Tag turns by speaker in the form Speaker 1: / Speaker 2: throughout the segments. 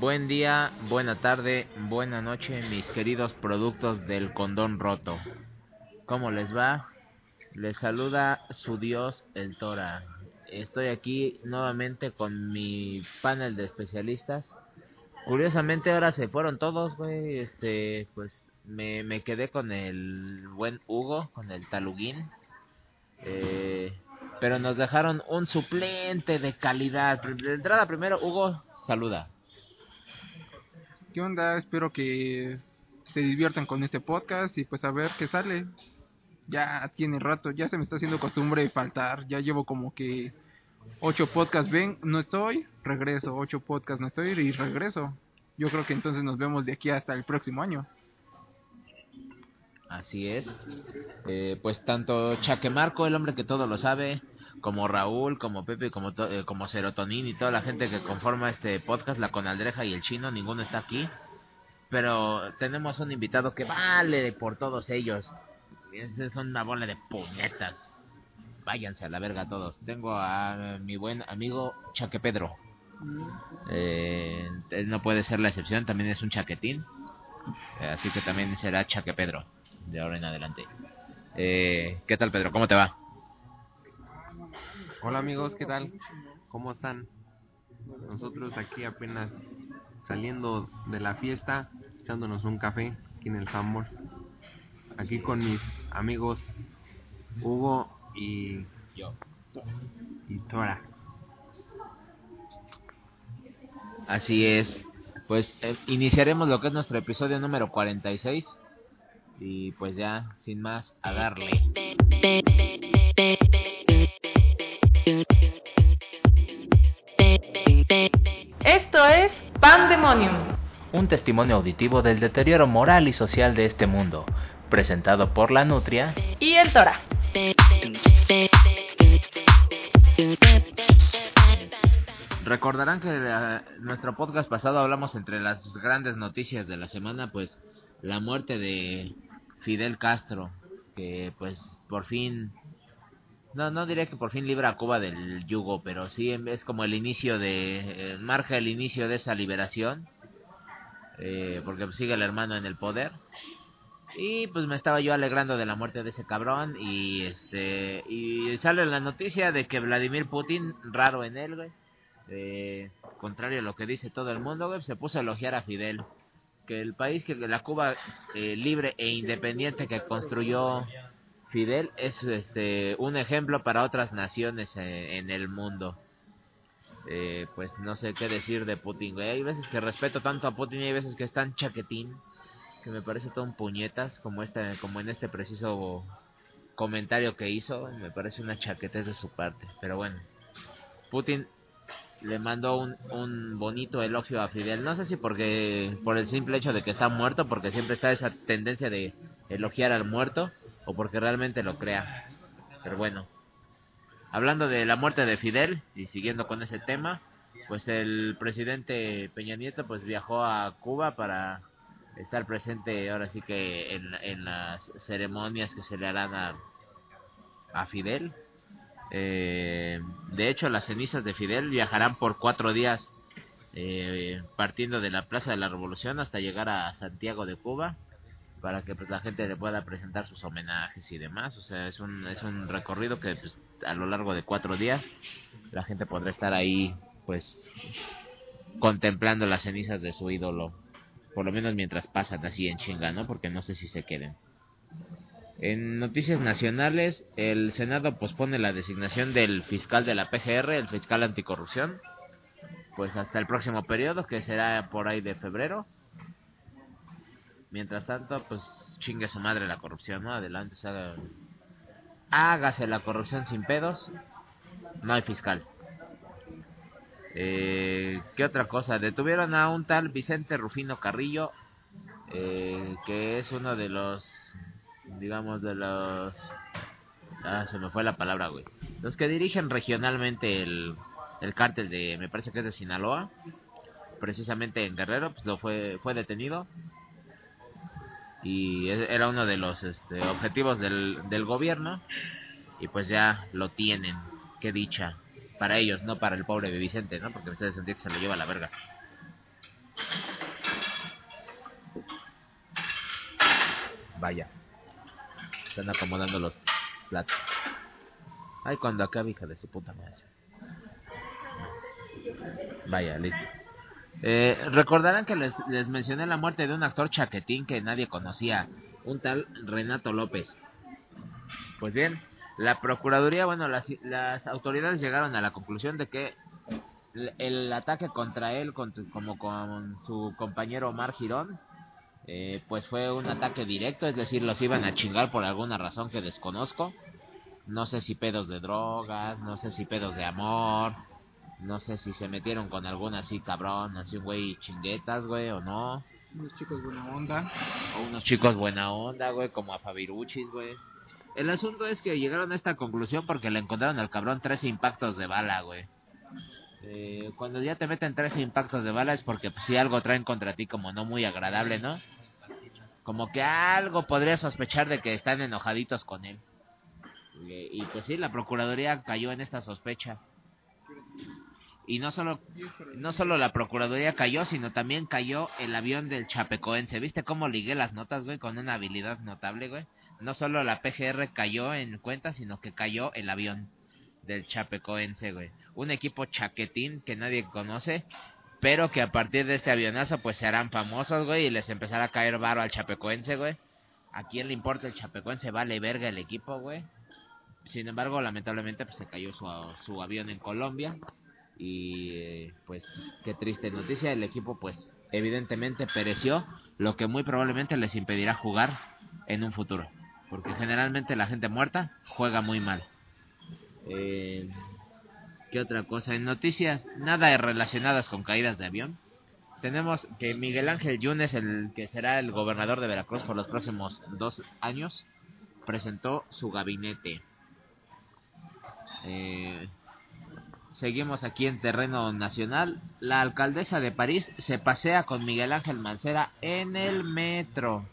Speaker 1: Buen día, buena tarde, buena noche, mis queridos productos del condón roto. ¿Cómo les va? Les saluda su dios, el Tora. Estoy aquí nuevamente con mi panel de especialistas. Curiosamente ahora se fueron todos, güey. Este, pues me, me quedé con el buen Hugo, con el Taluguín. Eh, pero nos dejaron un suplente de calidad. De entrada primero, Hugo, saluda.
Speaker 2: Espero que se diviertan con este podcast y pues a ver qué sale. Ya tiene rato, ya se me está haciendo costumbre faltar. Ya llevo como que ocho podcasts, ven, no estoy, regreso. Ocho podcasts, no estoy y regreso. Yo creo que entonces nos vemos de aquí hasta el próximo año.
Speaker 1: Así es. Eh, pues tanto Chaque Marco, el hombre que todo lo sabe, como Raúl, como Pepe, como, eh, como Serotonin y toda la gente que conforma este podcast, la Conaldreja y el Chino, ninguno está aquí. Pero tenemos un invitado que vale por todos ellos. Es una bola de puñetas. Váyanse a la verga todos. Tengo a mi buen amigo Chaque Pedro. Eh, él no puede ser la excepción, también es un chaquetín. así que también será Chaque Pedro de ahora en adelante. Eh, ¿Qué tal, Pedro? ¿Cómo te va?
Speaker 3: Hola amigos, ¿qué tal? ¿Cómo están? Nosotros aquí apenas saliendo de la fiesta, echándonos un café aquí en el Sambors. Aquí con mis amigos Hugo y
Speaker 1: yo.
Speaker 3: Y Tora.
Speaker 1: Así es. Pues eh, iniciaremos lo que es nuestro episodio número 46 y pues ya, sin más, a darle.
Speaker 4: Esto es Pandemonium.
Speaker 5: Un testimonio auditivo del deterioro moral y social de este mundo, presentado por la Nutria
Speaker 4: y el Tora.
Speaker 1: Recordarán que en nuestro podcast pasado hablamos entre las grandes noticias de la semana, pues la muerte de Fidel Castro, que pues por fin, no, no diré que por fin libra a Cuba del yugo, pero sí es como el inicio de, eh, marca el inicio de esa liberación, eh, porque sigue el hermano en el poder. Y pues me estaba yo alegrando de la muerte de ese cabrón y este y sale la noticia de que Vladimir Putin, raro en él, eh, contrario a lo que dice todo el mundo, se puso a elogiar a Fidel que el país que la Cuba eh, libre e independiente que construyó Fidel es este un ejemplo para otras naciones en el mundo. Eh, pues no sé qué decir de Putin, güey. Hay veces que respeto tanto a Putin y hay veces que es tan chaquetín que me parece todo un puñetas como este, como en este preciso comentario que hizo. Me parece una chaquetez de su parte. Pero bueno, Putin le mandó un, un bonito elogio a Fidel. No sé si porque por el simple hecho de que está muerto, porque siempre está esa tendencia de elogiar al muerto, o porque realmente lo crea. Pero bueno, hablando de la muerte de Fidel y siguiendo con ese tema, pues el presidente Peña Nieto pues viajó a Cuba para estar presente ahora sí que en, en las ceremonias que se le harán a, a Fidel eh, de hecho, las cenizas de Fidel viajarán por cuatro días, eh, partiendo de la Plaza de la Revolución hasta llegar a Santiago de Cuba, para que pues, la gente le pueda presentar sus homenajes y demás. O sea, es un, es un recorrido que pues, a lo largo de cuatro días la gente podrá estar ahí, pues, contemplando las cenizas de su ídolo. Por lo menos mientras pasan así en chinga, ¿no? Porque no sé si se queden. En noticias nacionales, el Senado pospone la designación del fiscal de la PGR, el fiscal anticorrupción, pues hasta el próximo periodo, que será por ahí de febrero. Mientras tanto, pues chingue su madre la corrupción, ¿no? Adelante, haga... hágase la corrupción sin pedos, no hay fiscal. Eh, ¿Qué otra cosa? Detuvieron a un tal Vicente Rufino Carrillo, eh, que es uno de los digamos, de los... Ah, se me fue la palabra, güey. Los que dirigen regionalmente el, el cártel de, me parece que es de Sinaloa, precisamente en Guerrero, pues lo fue, fue detenido. Y era uno de los este, objetivos del, del gobierno. Y pues ya lo tienen. Qué dicha. Para ellos, no para el pobre Vicente, ¿no? Porque ustedes que se lo lleva a la verga. Vaya. Están acomodando los platos. Ay, cuando acabe, hija de su puta madre. Vaya, listo. Eh, recordarán que les, les mencioné la muerte de un actor chaquetín que nadie conocía, un tal Renato López. Pues bien, la Procuraduría, bueno, las, las autoridades llegaron a la conclusión de que el, ataque contra él, con- como con su compañero Omar Girón, eh, pues fue un ataque directo, es decir, los iban a chingar por alguna razón que desconozco. No sé si pedos de drogas, no sé si pedos de amor, no sé si se metieron con algún así cabrón, así un güey chinguetas, güey, o no.
Speaker 2: Unos chicos buena onda.
Speaker 1: O unos chicos buena onda, güey, como a Fabiruchis, güey. El asunto es que llegaron a esta conclusión porque le encontraron al cabrón 13 impactos de bala, güey. Eh, cuando ya te meten 13 impactos de bala es porque pues, si algo traen contra ti como no muy agradable, ¿no? Como que algo podría sospechar de que están enojaditos con él. Y, pues sí, la Procuraduría cayó en esta sospecha. Y no solo no solo la Procuraduría cayó, sino también cayó el avión del Chapecoense. ¿Viste cómo ligué las notas, güey? Con una habilidad notable, güey. No solo la PGR cayó en cuenta, sino que cayó el avión del Chapecoense, güey. Un equipo chaquetín que nadie conoce, pero que a partir de este avionazo, pues se harán famosos, güey, y les empezará a caer varo al Chapecoense, güey. ¿A quién le importa el Chapecoense? Vale verga el equipo, güey. Sin embargo, lamentablemente, pues se cayó su, su avión en Colombia y pues qué triste noticia el equipo pues evidentemente pereció lo que muy probablemente les impedirá jugar en un futuro porque generalmente la gente muerta juega muy mal eh, qué otra cosa en noticias nada relacionadas con caídas de avión tenemos que Miguel Ángel Yunes el que será el gobernador de Veracruz por los próximos dos años presentó su gabinete eh, Seguimos aquí en terreno nacional. La alcaldesa de París se pasea con Miguel Ángel Mancera en el metro.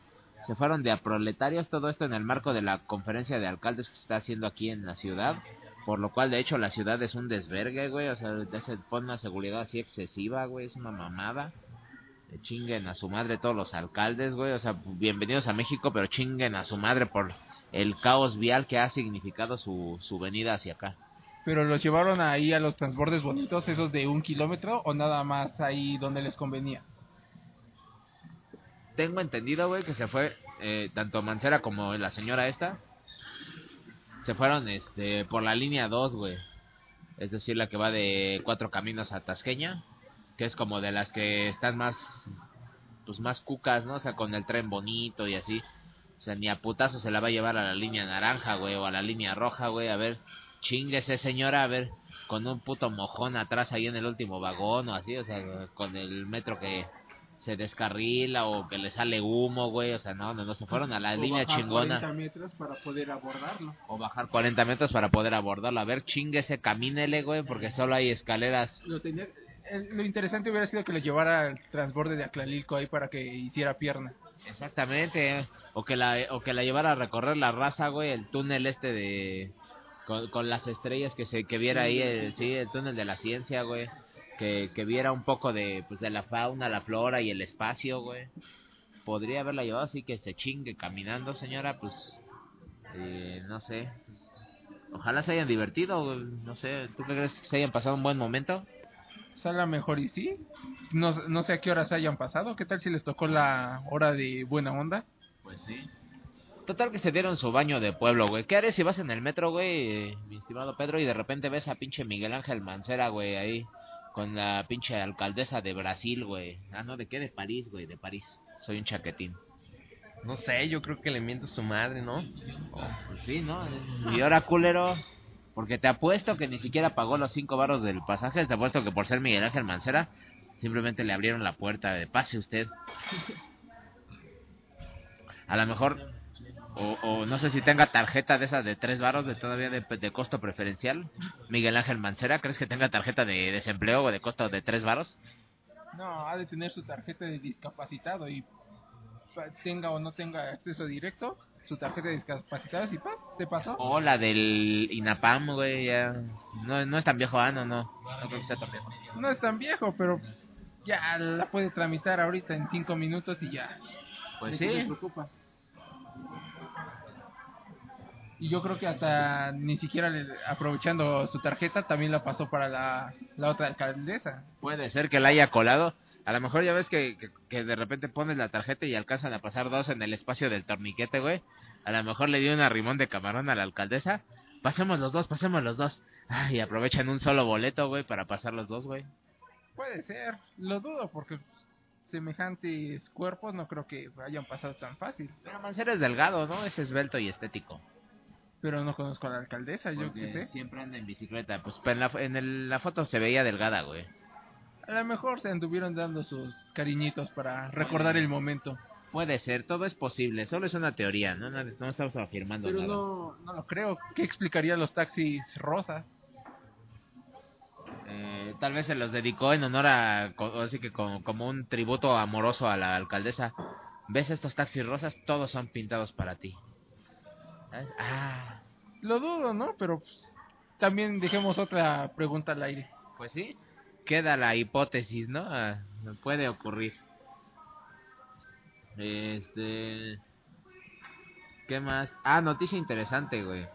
Speaker 1: Se fueron de a proletarios, todo esto en el marco de la conferencia de alcaldes que se está haciendo aquí en la ciudad. Por lo cual, de hecho, la ciudad es un desvergue, güey. O sea, se pone una seguridad así excesiva, güey. Es una mamada. Eh, Chinguen a su madre todos los alcaldes, güey. O sea, bienvenidos a México, pero chinguen a su madre por el caos vial que ha significado su, su venida hacia acá.
Speaker 2: Pero los llevaron ahí a los transbordes bonitos, esos de un kilómetro, o nada más ahí donde les convenía.
Speaker 1: Tengo entendido, güey, que se fue eh, tanto Mancera como la señora esta. Se fueron este por la línea 2, güey. Es decir, la que va de Cuatro Caminos a Tasqueña. Que es como de las que están más, pues más cucas, ¿no? O sea, con el tren bonito y así. O sea, ni a putazo se la va a llevar a la línea naranja, güey, o a la línea roja, güey. A ver, chinguese señora, a ver, con un puto mojón atrás ahí en el último vagón o así, o sea, con el metro que se descarrila o que le sale humo, güey, o sea, no, no, no, se fueron a la
Speaker 2: O
Speaker 1: línea
Speaker 2: bajar
Speaker 1: chingona
Speaker 2: 40 metros para poder abordarlo.
Speaker 1: o bajar 40 metros para poder abordarlo. A ver, chinguese, camínele, güey, porque solo hay escaleras.
Speaker 2: Lo, tenía- eh, lo interesante hubiera sido que lo llevara al transborde de Aclalilco ahí para que hiciera pierna.
Speaker 1: Exactamente, eh. o que la o que la llevara a recorrer la raza, güey, el túnel este de con, con las estrellas que se que viera ahí el sí, el túnel de la ciencia, güey. Que, que viera un poco de pues de la fauna, la flora y el espacio, güey. Podría haberla llevado así que se chingue caminando, señora, pues eh, no sé. Ojalá se hayan divertido, güey, no sé, ¿tú qué crees que se hayan pasado un buen momento?
Speaker 2: O sea, a lo mejor y sí. No, no sé a qué horas hayan pasado. ¿Qué tal si les tocó la hora de buena onda?
Speaker 1: Pues sí. Total que se dieron su baño de pueblo, güey. ¿Qué harías si vas en el metro, güey, mi estimado Pedro, y de repente ves a pinche Miguel Ángel Mancera, güey, ahí, con la pinche alcaldesa de Brasil, güey? Ah, no, ¿de qué? De París, güey, de París. Soy un chaquetín.
Speaker 3: No sé, yo creo que le miento a su madre, ¿no?
Speaker 1: Pues sí, ¿no? Y ahora, culero, porque te apuesto que ni siquiera pagó los cinco barros del pasaje, te apuesto que por ser Miguel Ángel Mancera, simplemente le abrieron la puerta de pase usted. A lo mejor, o, o no sé si tenga tarjeta de esas de tres barros de todavía de, de costo preferencial. Miguel Ángel Mancera, ¿crees que tenga tarjeta de desempleo o de costo de tres barros?
Speaker 2: No, ha de tener su tarjeta de discapacitado y tenga o no tenga acceso directo, su tarjeta de discapacitado, si pas, se pasó.
Speaker 1: O la del INAPAM, güey, ya. No, no es tan viejo, ah, no, no. No creo que sea tan viejo.
Speaker 2: No es tan viejo, pero pues, ya la puede tramitar ahorita en cinco minutos y ya.
Speaker 1: Pues
Speaker 2: ¿De qué se
Speaker 1: sí.
Speaker 2: preocupa? Y yo creo que hasta ni siquiera le- aprovechando su tarjeta también la pasó para la, la otra alcaldesa.
Speaker 1: Puede ser que la haya colado. A lo mejor ya ves que, que, que de repente pones la tarjeta y alcanzan a pasar dos en el espacio del torniquete, güey. A lo mejor le dio una rimón de camarón a la alcaldesa. Pasemos los dos, pasemos los dos. Ay, y aprovechan un solo boleto, güey, para pasar los dos, güey.
Speaker 2: Puede ser, lo dudo porque semejantes cuerpos no creo que hayan pasado tan fácil.
Speaker 1: Pero Mancera es delgado, ¿no? Es esbelto y estético.
Speaker 2: Pero no conozco a la alcaldesa, yo qué sé.
Speaker 1: siempre anda en bicicleta. Pues en la, en el- la foto se veía delgada, güey.
Speaker 2: A lo mejor se anduvieron dando sus cariñitos para recordar el momento.
Speaker 1: Puede ser, todo es posible. Solo es una teoría, ¿no? No, no estamos afirmando
Speaker 2: Pero
Speaker 1: nada.
Speaker 2: no, no lo creo. ¿Qué explicaría los taxis rosas?
Speaker 1: Eh, tal vez se los dedicó en honor a, co- así que como, como un tributo amoroso a la alcaldesa. ¿Ves estos taxis rosas? Todos son pintados para ti. ¿Sabes? Ah,
Speaker 2: Lo dudo, ¿no? Pero pues, también dejemos otra pregunta al aire.
Speaker 1: pues sí. Queda la hipótesis, ¿no? Ah, puede ocurrir. Este... ¿Qué más? Ah, noticia interesante, güey.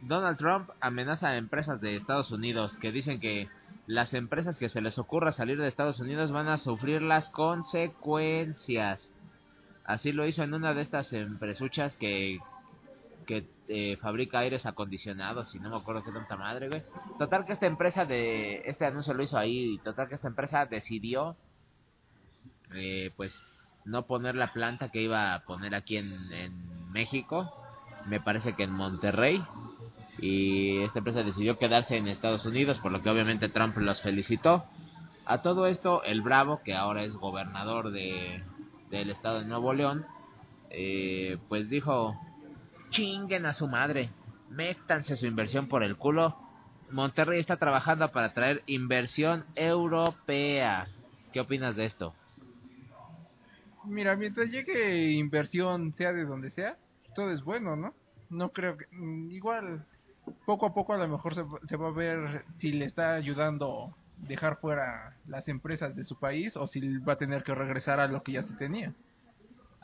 Speaker 1: Donald Trump amenaza a empresas de Estados Unidos que dicen que las empresas que se les ocurra salir de Estados Unidos van a sufrir las consecuencias. Así lo hizo en una de estas empresuchas que, que eh, fabrica aires acondicionados y no me acuerdo qué tanta madre, güey. Total que esta empresa de... Este anuncio lo hizo ahí total que esta empresa decidió eh, pues no poner la planta que iba a poner aquí en, en México. Me parece que en Monterrey. Y esta empresa decidió quedarse en Estados Unidos, por lo que obviamente Trump los felicitó. A todo esto, el Bravo, que ahora es gobernador de, del estado de Nuevo León, eh, pues dijo, chinguen a su madre, métanse su inversión por el culo. Monterrey está trabajando para traer inversión europea. ¿Qué opinas de esto?
Speaker 2: Mira, mientras llegue inversión, sea de donde sea, todo es bueno, ¿no? No creo que... mm, Igual, poco a poco a lo mejor se, se va a ver si le está ayudando dejar fuera las empresas de su país o si va a tener que regresar a lo que ya se tenía.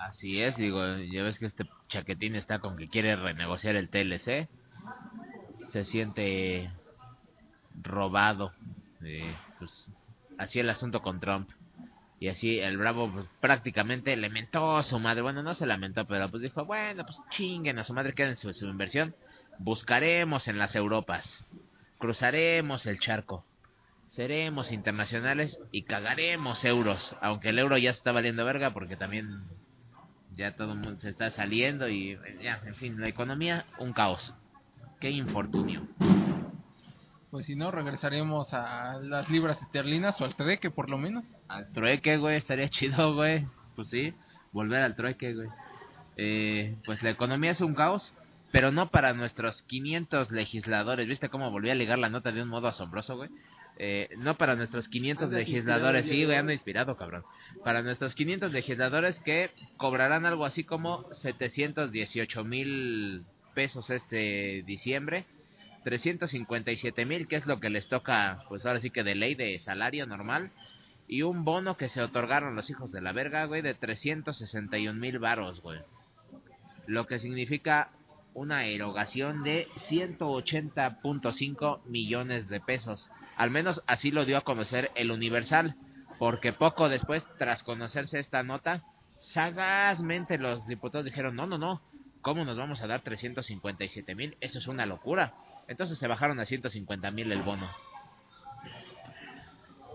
Speaker 1: Así es, digo, ya ves que este chaquetín está con que quiere renegociar el TLC. Se siente robado. eh, pues así el asunto con Trump. Y así el Bravo pues, prácticamente lamentó a su madre. Bueno, no se lamentó, pero pues dijo, bueno, pues chinguen a su madre, queden su, su inversión. Buscaremos en las Europas. Cruzaremos el charco. Seremos internacionales y cagaremos euros. Aunque el euro ya está valiendo verga porque también ya todo el mundo se está saliendo y ya, en fin, la economía, un caos. Qué infortunio.
Speaker 2: Pues si no, regresaremos a las libras esterlinas o al treque por lo menos.
Speaker 1: Al trueque, güey, estaría chido, güey. Pues sí, volver al trueque, güey. Eh, pues la economía es un caos, pero no para nuestros 500 legisladores. ¿Viste cómo volví a ligar la nota de un modo asombroso, güey? Eh, no para nuestros 500
Speaker 2: Andas
Speaker 1: legisladores, sí, güey, ando inspirado, cabrón. Para nuestros 500 legisladores que cobrarán algo así como 718 mil pesos este diciembre. 357 mil, que es lo que les toca, pues ahora sí que de ley de salario normal. Y un bono que se otorgaron los hijos de la verga, güey, de 361 mil varos, güey. Lo que significa una erogación de 180.5 millones de pesos. Al menos así lo dio a conocer el Universal. Porque poco después, tras conocerse esta nota, sagazmente los diputados dijeron, no, no, no, ¿cómo nos vamos a dar 357 mil? Eso es una locura. Entonces se bajaron a 150 mil el bono.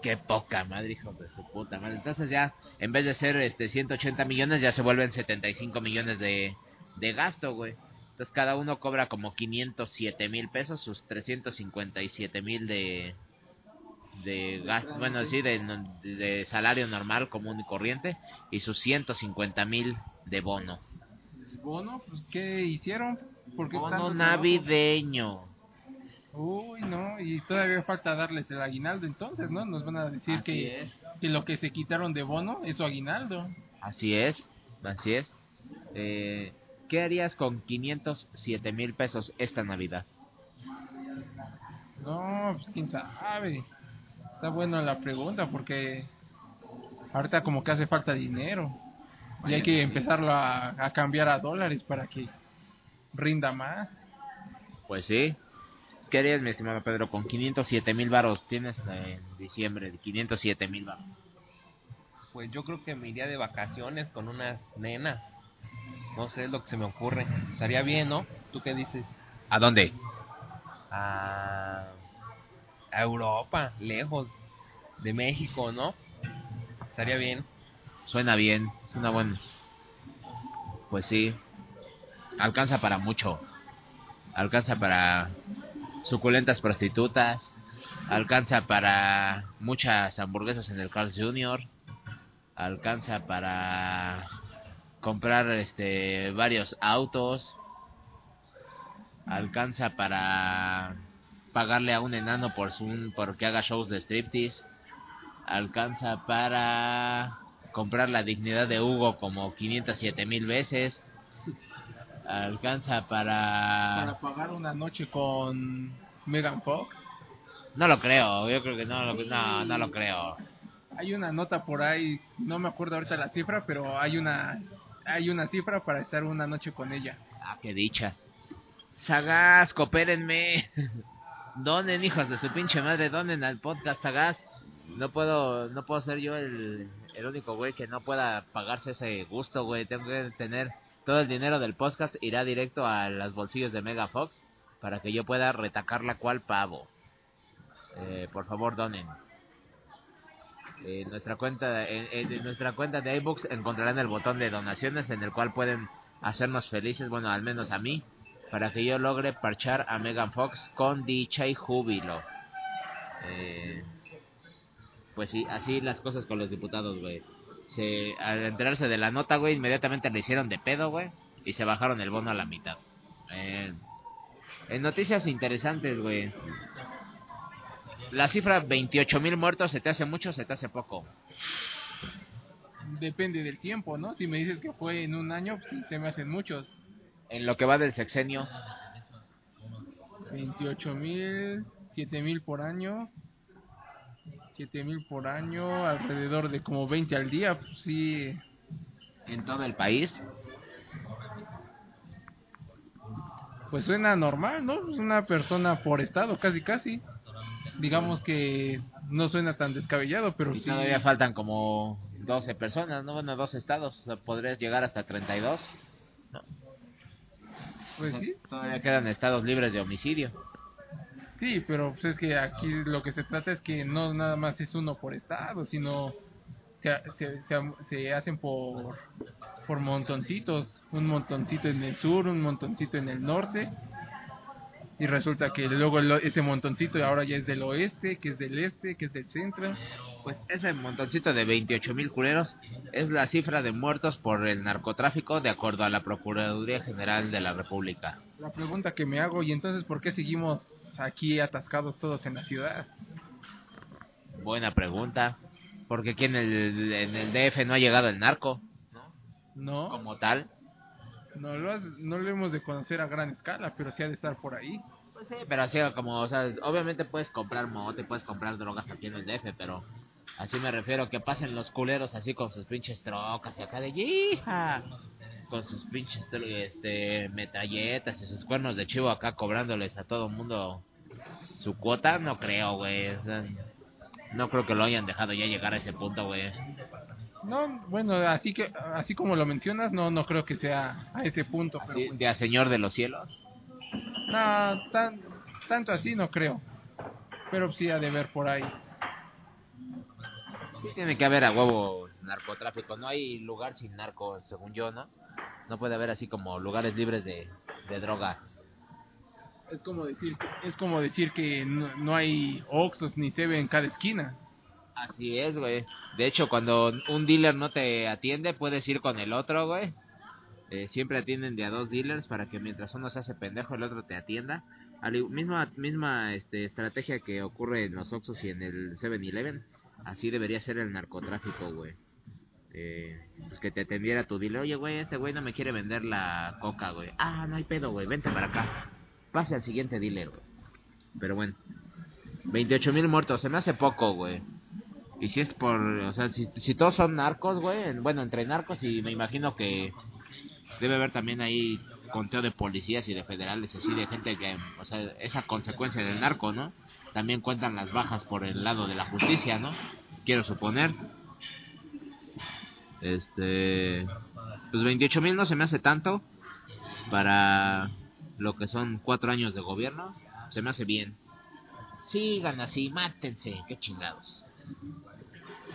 Speaker 1: Qué poca madre, hijos de su puta madre. Entonces ya, en vez de ser este 180 millones, ya se vuelven 75 millones de, de gasto, güey. Entonces cada uno cobra como 507 mil pesos, sus 357 mil de, de gasto, bueno, sí, de, de salario normal, común y corriente, y sus 150 mil de bono.
Speaker 2: Bono, pues ¿qué hicieron? ¿Por qué
Speaker 1: Bono navideño.
Speaker 2: Uy, no, y todavía falta darles el aguinaldo entonces, ¿no? Nos van a decir que, que lo que se quitaron de bono es su aguinaldo.
Speaker 1: Así es, así es. Eh, ¿Qué harías con 507 mil pesos esta Navidad?
Speaker 2: No, pues quién sabe. Está buena la pregunta porque ahorita como que hace falta dinero. Y hay que empezarlo a, a cambiar a dólares para que rinda más.
Speaker 1: Pues sí. ¿Qué harías, mi estimado Pedro, con 507 mil varos? Tienes en diciembre de 507 mil varos.
Speaker 3: Pues yo creo que me iría de vacaciones con unas nenas. No sé, es lo que se me ocurre. Estaría bien, ¿no? ¿Tú qué dices?
Speaker 1: ¿A dónde?
Speaker 3: A, a Europa, lejos de México, ¿no? Estaría bien.
Speaker 1: Suena bien, es una buena. Pues sí. Alcanza para mucho. Alcanza para suculentas prostitutas. Alcanza para muchas hamburguesas en el Carl's Jr. Alcanza para comprar este varios autos. Alcanza para pagarle a un enano por su porque haga shows de striptease. Alcanza para comprar la dignidad de Hugo como 507 mil veces. Alcanza para...
Speaker 2: Para pagar una noche con Megan Fox.
Speaker 1: No lo creo, yo creo que no, lo- no, no lo creo.
Speaker 2: Hay una nota por ahí, no me acuerdo ahorita la cifra, pero hay una hay una cifra para estar una noche con ella.
Speaker 1: Ah, qué dicha. Sagaz, coopérenme. Donen, hijos de su pinche madre, donen al podcast Sagaz. No puedo, no puedo ser yo el, el único güey que no pueda pagarse ese gusto, güey. Tengo que tener todo el dinero del podcast irá directo a los bolsillos de Mega Fox para que yo pueda retacarla cual pavo. Eh, por favor, donen. En nuestra cuenta, en, nuestra cuenta de iBooks encontrarán el botón de donaciones en el cual pueden hacernos felices, bueno, al menos a mí, para que yo logre parchar a Megan Fox con dicha y júbilo. Eh, pues sí, así las cosas con los diputados, güey. Se, al enterarse de la nota, güey, inmediatamente le hicieron de pedo, güey, y se bajaron el bono a la mitad. Eh, en noticias interesantes, güey. La cifra 28 mil muertos, ¿se te hace mucho o se te hace poco?
Speaker 2: Depende del tiempo, ¿no? Si me dices que fue en un año, pues sí, se me hacen muchos.
Speaker 1: En lo que va del sexenio,
Speaker 2: 28 mil, 7 mil por año. 7 mil por año, alrededor de como 20 al día, pues sí.
Speaker 1: en todo el país,
Speaker 2: Pues suena normal, ¿no? Una persona por estado, casi casi. Digamos que no suena tan descabellado, pero
Speaker 1: y
Speaker 2: sí.
Speaker 1: todavía faltan como 12 personas, ¿no? Bueno, dos estados, o sea, podrías llegar hasta 32.
Speaker 2: Pues sí,
Speaker 1: Todavía quedan estados libres de homicidio.
Speaker 2: sí, pero pues es que aquí lo que se trata es que no nada más es uno por estado, sino se, se, se, se hacen por, por montoncitos. Un montoncito en el sur, un montoncito en el norte. Y resulta que luego ese montoncito ahora ya es del oeste, que es del este, que es del centro.
Speaker 1: Pues ese montoncito de 28 mil culeros es la cifra de muertos por el narcotráfico de acuerdo a la Procuraduría General de la República.
Speaker 2: La pregunta que me hago, y entonces, ¿por qué seguimos aquí atascados todos en la ciudad?
Speaker 1: Buena pregunta. Porque aquí en el, en el DF no ha llegado el narco
Speaker 2: No,
Speaker 1: como tal.
Speaker 2: No lo, has- no lo hemos de conocer a gran escala, pero sí ha de estar por ahí.
Speaker 1: Pues sí, pero así como, o sea, obviamente puedes comprar mote, puedes comprar drogas aquí en el DF, pero así me refiero que pasen los culeros así con sus pinches trocas y acá de hija, con sus pinches este metralletas y sus cuernos de chivo acá cobrándoles a todo mundo su cuota, no creo, güey. no creo que lo hayan dejado ya llegar a ese punto, güey.
Speaker 2: No, bueno, así que así como lo mencionas, no no creo que sea a ese punto, pero
Speaker 1: Así, de a señor de los cielos.
Speaker 2: no, tan, tanto así no creo. Pero sí ha de ver por ahí.
Speaker 1: Sí tiene que haber a huevo narcotráfico, no hay lugar sin narco, según yo, ¿no? No puede haber así como lugares libres de, de droga.
Speaker 2: Es como decir es como decir que no, no hay Oxos ni Sebe en cada esquina.
Speaker 1: Así es, güey. De hecho, cuando un dealer no te atiende, puedes ir con el otro, güey. Eh, siempre atienden de a dos dealers para que mientras uno se hace pendejo, el otro te atienda. Al misma misma este, estrategia que ocurre en los Oxxos y en el 7-Eleven. Así debería ser el narcotráfico, güey. Eh, pues que te atendiera tu dealer. Oye, güey, este güey no me quiere vender la coca, güey. Ah, no hay pedo, güey. Vente para acá. Pase al siguiente dealer, güey. Pero bueno. 28 mil muertos. Se me hace poco, güey. Y si es por, o sea, si, si todos son narcos, güey, en- bueno, entre narcos y me imagino que debe haber también ahí conteo de policías y de federales, así de gente que, o sea, esa consecuencia del narco, ¿no? También cuentan las bajas por el lado de la justicia, ¿no? Quiero suponer. Este, pues 28 mil no se me hace tanto para lo que son cuatro años de gobierno. Se me hace bien. Sigan así, mátense, qué chingados.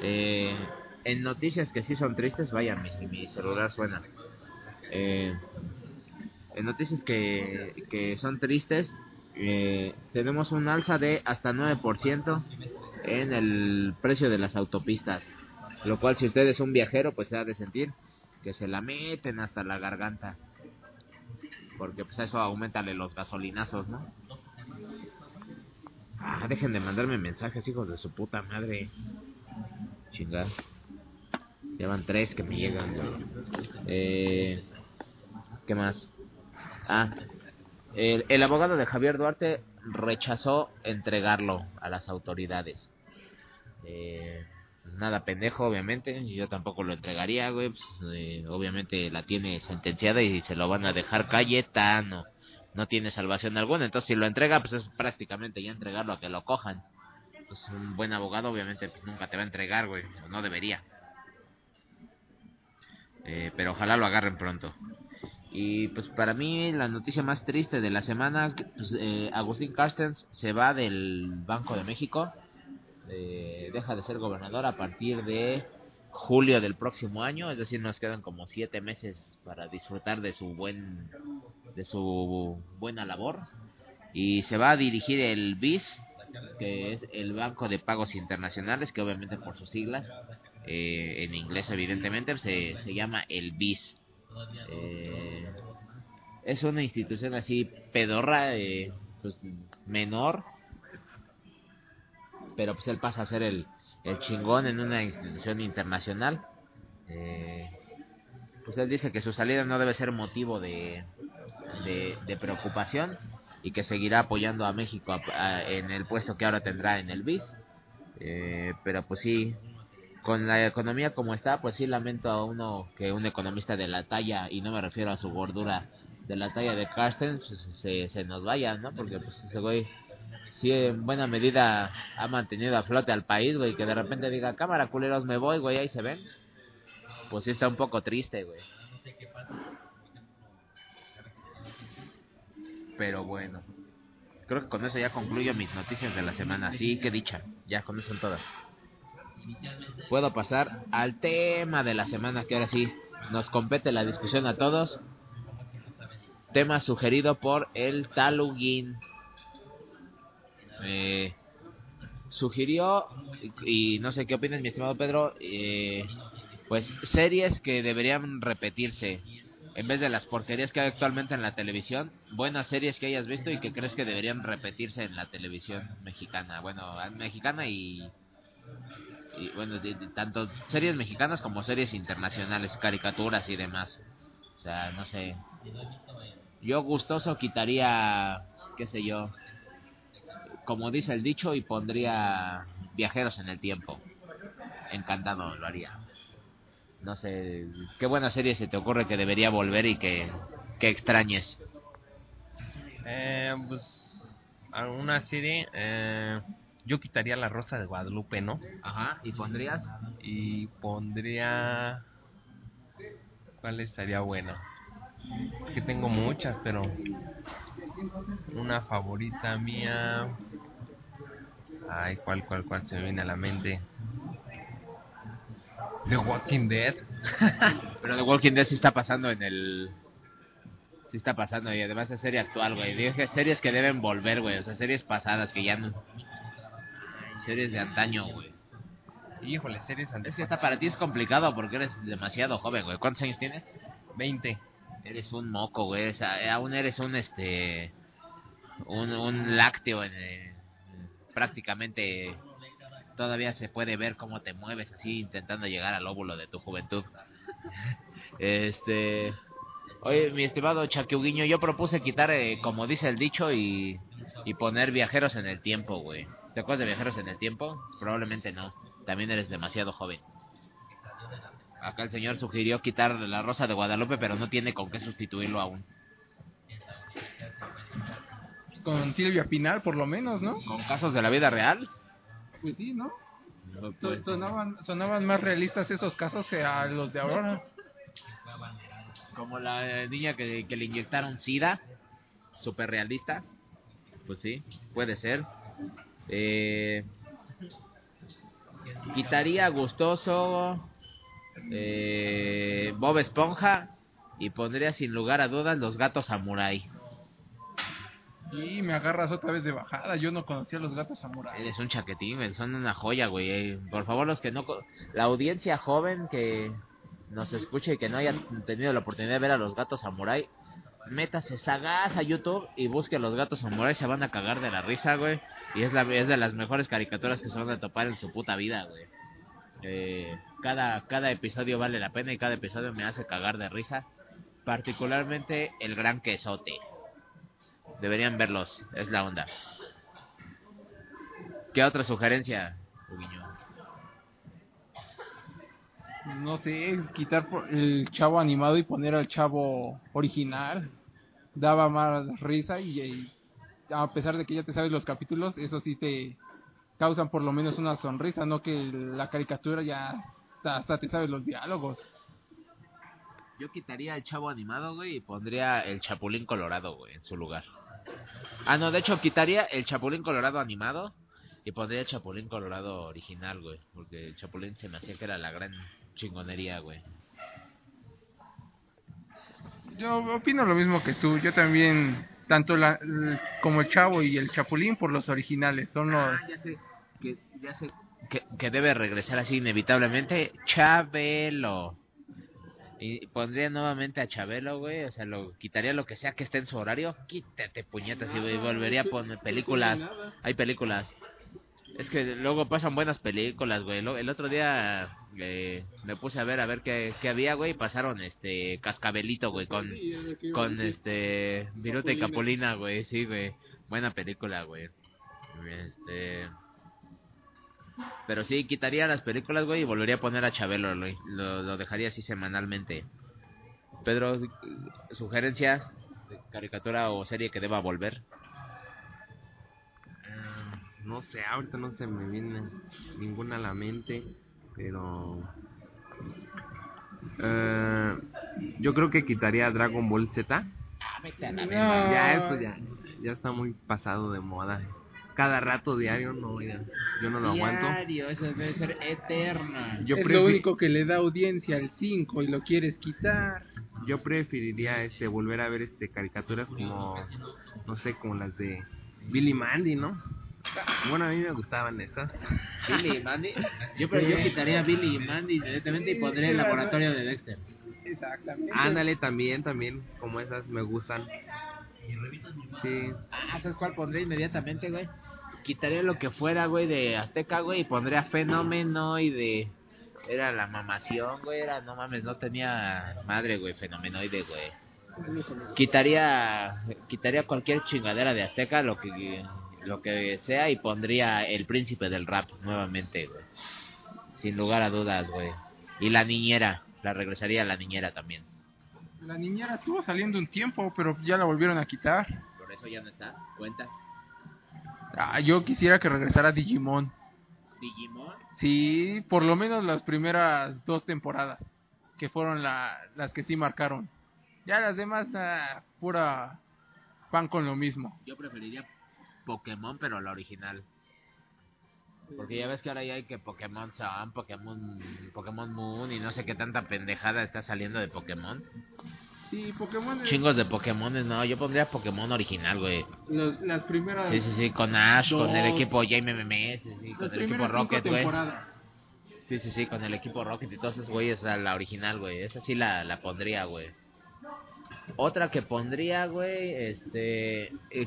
Speaker 1: Eh, en noticias que sí son tristes, vayan, mi, mi celular suena. Eh, en noticias que, que son tristes, eh, tenemos un alza de hasta 9% en el precio de las autopistas. Lo cual si usted es un viajero, pues se ha de sentir que se la meten hasta la garganta. Porque pues eso aumentale los gasolinazos, ¿no? Ah, dejen de mandarme mensajes, hijos de su puta madre. Chingada. Llevan tres que me llegan. Eh, ¿Qué más? Ah, el, el abogado de Javier Duarte rechazó entregarlo a las autoridades. Eh, pues nada, pendejo, obviamente. Yo tampoco lo entregaría, güey. pues, eh, obviamente la tiene sentenciada y se lo van a dejar Cayetano. No tiene salvación alguna. Entonces, si lo entrega, pues es prácticamente ya entregarlo a que lo cojan. Pues un buen abogado, obviamente, pues nunca te va a entregar, güey. No debería. Eh, pero ojalá lo agarren pronto. Y pues para mí la noticia más triste de la semana, pues, eh, Agustín Carstens se va del Banco de México, eh, deja de ser gobernador a partir de julio del próximo año, es decir, nos quedan como siete meses para disfrutar de su buen, de su buena labor y se va a dirigir el BIS, que es el Banco de Pagos Internacionales, que obviamente por sus siglas, eh, en inglés evidentemente, se, se llama el BIS. Eh, es una institución así pedorra, eh, pues menor, pero pues él pasa a ser el, el chingón en una institución internacional. Eh, pues él dice que su salida no debe ser motivo de, de, preocupación y que seguirá apoyando a México en el puesto que ahora tendrá en el BIS. Eh, pero pues sí, con la economía como está, pues sí lamento a uno que un economista de la talla, y no me refiero a su gordura, de la talla de Carsten, pues, se, se nos vaya, ¿no? Porque pues ese güey sí en buena medida ha mantenido a flote al país, güey, que de repente diga, cámara culeros, me voy, güey, ahí se ven. Pues sí está un poco triste, güey. Pero bueno. Creo que con eso ya concluyo mis noticias de la semana. Sí, qué dicha. Ya con eso son todas. Puedo pasar al tema de la semana que ahora sí nos compete la discusión a todos. Tema sugerido por el Taluguín. Eh, sugirió, y, no sé qué opinas mi estimado Pedro, eh, pues series que deberían repetirse en vez de las porquerías que hay actualmente en la televisión, buenas series que hayas visto y que crees que deberían repetirse en la televisión mexicana, bueno, mexicana y, bueno, tanto series mexicanas como series internacionales, caricaturas y demás. O sea, no sé. Yo gustoso quitaría, qué sé yo, como dice el dicho y pondría viajeros en el tiempo. Encantado lo haría. No sé, qué buena serie se te ocurre que debería volver y que, que extrañes.
Speaker 3: Eh, pues, alguna serie, eh, yo quitaría La Rosa de Guadalupe, ¿no?
Speaker 1: Ajá, ¿y pondrías?
Speaker 3: Y pondría... ¿Cuál estaría buena? Es que tengo muchas, pero... Una favorita mía... Ay, ¿cuál, cuál, cuál se me viene a la mente? The Walking Dead.
Speaker 1: Pero The Walking Dead sí está pasando en el... Sí está pasando y además es serie actual, güey. Dije series que deben volver, güey. O sea, series pasadas que ya no... Series de antaño, güey.
Speaker 3: Híjole, series antes.
Speaker 1: Es que está para ti es complicado porque eres demasiado joven, güey. ¿Cuántos años tienes?
Speaker 3: 20.
Speaker 1: Eres un moco, güey. O sea, aún eres un, este... Un, un lácteo en, eh, prácticamente todavía se puede ver cómo te mueves así intentando llegar al óvulo de tu juventud. Este, oye, mi estimado Chaquiuguiño, yo propuse quitar, eh, como dice el dicho, y, y poner viajeros en el tiempo, güey. ¿Te acuerdas de viajeros en el tiempo? Probablemente no. También eres demasiado joven. Acá el señor sugirió quitar la Rosa de Guadalupe, pero no tiene con qué sustituirlo aún.
Speaker 2: Con Silvia Pinal, por lo menos, ¿no?
Speaker 1: Con casos de la vida real.
Speaker 2: Pues sí, ¿no?
Speaker 1: Pues,
Speaker 2: sonaban, sonaban más realistas esos casos que a los de Aurora.
Speaker 1: como la niña que, que le inyectaron SIDA, súper realista. Pues sí, puede ser. Eh, quitaría gustoso eh, Bob Esponja y pondría sin lugar a dudas los gatos samurai.
Speaker 2: Y me agarras otra vez de bajada. Yo no conocía a los gatos samurai.
Speaker 1: Eres un chaquetín, son una joya, güey. Por favor, los que no... La audiencia joven que nos escuche y que no haya tenido la oportunidad de ver a los gatos samurai, métase sagaz a YouTube y busque a los gatos samurai, se van a cagar de la risa, güey. Y es, la, es de las mejores caricaturas que se van a topar en su puta vida, güey. Eh, cada, cada episodio vale la pena y cada episodio me hace cagar de risa. Particularmente el gran quesote. Deberían verlos, es la onda. ¿Qué otra sugerencia?
Speaker 2: No sé, quitar por- el chavo animado y poner al chavo original. Daba más risa y, y a pesar de que ya te sabes los capítulos, eso sí te causan por lo menos una sonrisa, no que la caricatura ya hasta te sabes los diálogos.
Speaker 1: Yo quitaría el chavo animado, güey, y pondría el chapulín colorado, güey, en su lugar. Ah, no, de hecho, quitaría el chapulín colorado animado y pondría el chapulín colorado original, güey. Porque el chapulín se me hacía que era la gran chingonería, güey.
Speaker 2: Yo opino lo mismo que tú, yo también, tanto la, como el chavo y el chapulín por los originales, son los...
Speaker 1: Ah, ya sé, que, ya sé. Que, que debe regresar así inevitablemente. Chabelo. Y pondría nuevamente a Chabelo, güey. O sea, lo quitaría lo que sea que esté en su horario. Quítate, puñetas. Y volvería a poner películas. Hay películas. Es que luego pasan buenas películas, güey. Lo- El otro día eh, me puse a ver a ver qué, qué había, güey. y Pasaron este Cascabelito, güey, con con este Viruta y Capulina, güey. Sí, güey. Buena película, güey. Este pero sí, quitaría las películas, güey, y volvería a poner a Chabelo, güey. Lo, lo dejaría así semanalmente. Pedro, sugerencias de caricatura o serie que deba volver.
Speaker 3: Ah, no sé, ahorita no se me viene ninguna a la mente, pero eh, yo creo que quitaría Dragon Ball Z.
Speaker 1: Ah,
Speaker 2: No.
Speaker 3: Ya eso ya, ya está muy pasado de moda. Cada rato diario no, ya, yo no lo aguanto.
Speaker 1: Diario, eso debe ser eterno.
Speaker 3: Yo,
Speaker 2: es lo único que le da audiencia al 5 y lo quieres quitar.
Speaker 3: yo preferiría este volver a ver este caricaturas como no sé, como las de Billy Mandy, ¿no? Bueno, a mí me gustaban esas.
Speaker 1: Billy y Mandy. Yo, pero yo quitaría a Billy y Mandy directamente y pondría el laboratorio de Dexter.
Speaker 2: Exactamente.
Speaker 3: Ándale también, también, como esas me gustan. Sí,
Speaker 1: Ah, ¿sabes cuál pondría inmediatamente, güey? Quitaría lo que fuera, güey, de Azteca, güey, y pondría Fenómeno y de... Era la mamación, güey, era, no mames, no tenía madre, güey, fenomenoide, güey. Quitaría, quitaría cualquier chingadera de Azteca, lo que, lo que sea, y pondría el príncipe del rap nuevamente, güey. Sin lugar a dudas, güey. Y la niñera, la regresaría a la niñera también.
Speaker 2: La niñera estuvo saliendo un tiempo, pero ya la volvieron a quitar.
Speaker 1: Por eso ya no está, cuenta.
Speaker 2: Ah, yo quisiera que regresara Digimon.
Speaker 1: Digimon.
Speaker 2: Sí, por lo menos las primeras dos temporadas, que fueron la, las que sí marcaron. Ya las demás, ah, pura pan con lo mismo.
Speaker 1: Yo preferiría Pokémon, pero la original. Porque ya ves que ahora ya hay que Pokémon Sun, Pokémon, Pokémon Moon y no sé qué tanta pendejada está saliendo de Pokémon.
Speaker 2: Sí, Pokémon.
Speaker 1: Chingos de Pokémon, no, yo pondría Pokémon original, güey.
Speaker 2: los- las primeras.
Speaker 1: Sí, sí, sí, con Ash, con el equipo JMMS, sí, sí, con el equipo Rocket, güey. Sí, sí, sí, con el equipo Rocket y todos esos güeyes, la original, güey. Esa sí la, la pondría, güey. Otra que pondría, güey, este, eh,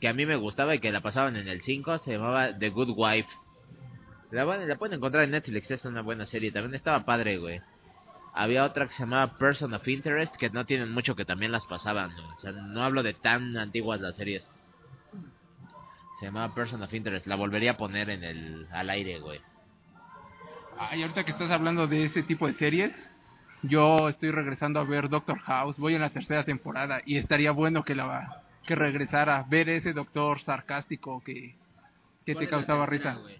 Speaker 1: que- a mí me gustaba y que la pasaban en el 5, se llamaba The Good Wife. La, la pueden encontrar en Netflix, es una buena serie, también estaba padre, güey. Había otra que se llamaba Person of Interest, que no tienen mucho que también las pasaban, güey. O sea, no hablo de tan antiguas las series. Se llamaba Person of Interest, la volvería a poner en el, al aire, güey.
Speaker 2: Ay, ahorita que estás hablando de ese tipo de series, yo estoy regresando a ver Doctor House. Voy en la tercera temporada y estaría bueno que la que regresara, ver ese doctor sarcástico que, que
Speaker 1: ¿Cuál
Speaker 2: te causaba
Speaker 1: tercera,
Speaker 2: risa.
Speaker 1: güey?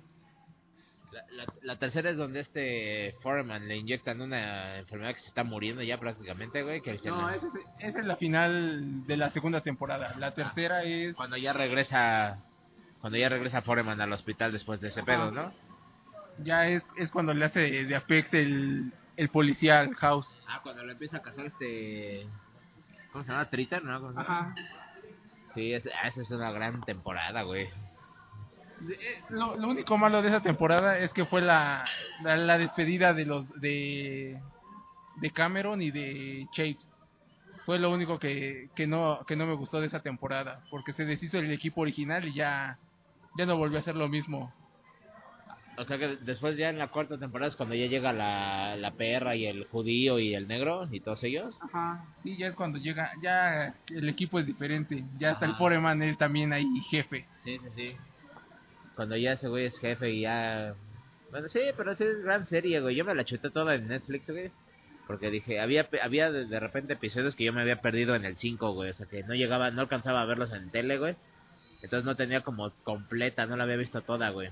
Speaker 1: La, la- la tercera es donde este Foreman le inyectan una enfermedad que se está muriendo ya prácticamente, güey. Que
Speaker 2: No,
Speaker 1: la-
Speaker 2: esa es, esa es la final de la segunda temporada. La tercera es...
Speaker 1: Cuando ya regresa... Cuando ya regresa Foreman al hospital después de ese pedo, ¿no?
Speaker 2: Ya es, es cuando le hace de Apex el, el policía al House.
Speaker 1: Ah, cuando lo empieza a cazar este... ¿Cómo se llama? Tritter, ¿no?
Speaker 2: Ajá.
Speaker 1: Sí, es- ah, esa es una gran temporada, güey.
Speaker 2: Eh, Lo, lo único malo de esa temporada es que fue la, la, la despedida de los de, de Cameron y de Chapes. Fue lo único que, que no que no me gustó de esa temporada, porque se deshizo el equipo original y ya ya no volvió a ser lo mismo.
Speaker 1: O sea que después ya en la cuarta temporada es cuando ya llega la, la perra y el judío y el negro y todos ellos.
Speaker 2: Ajá. Sí, ya es cuando llega, ya el equipo es diferente, ya hasta el. Foreman es también ahí jefe.
Speaker 1: Sí, sí, sí. Cuando ya ese güey es jefe y ya... Bueno, sí, pero sí es gran serie, güey. Yo me la chuté toda en Netflix, güey. Porque dije, había había de, de repente episodios que yo me había perdido en el 5, güey. O sea, que no llegaba, no alcanzaba a verlos en tele, güey. Entonces no tenía como completa, no la había visto toda, güey.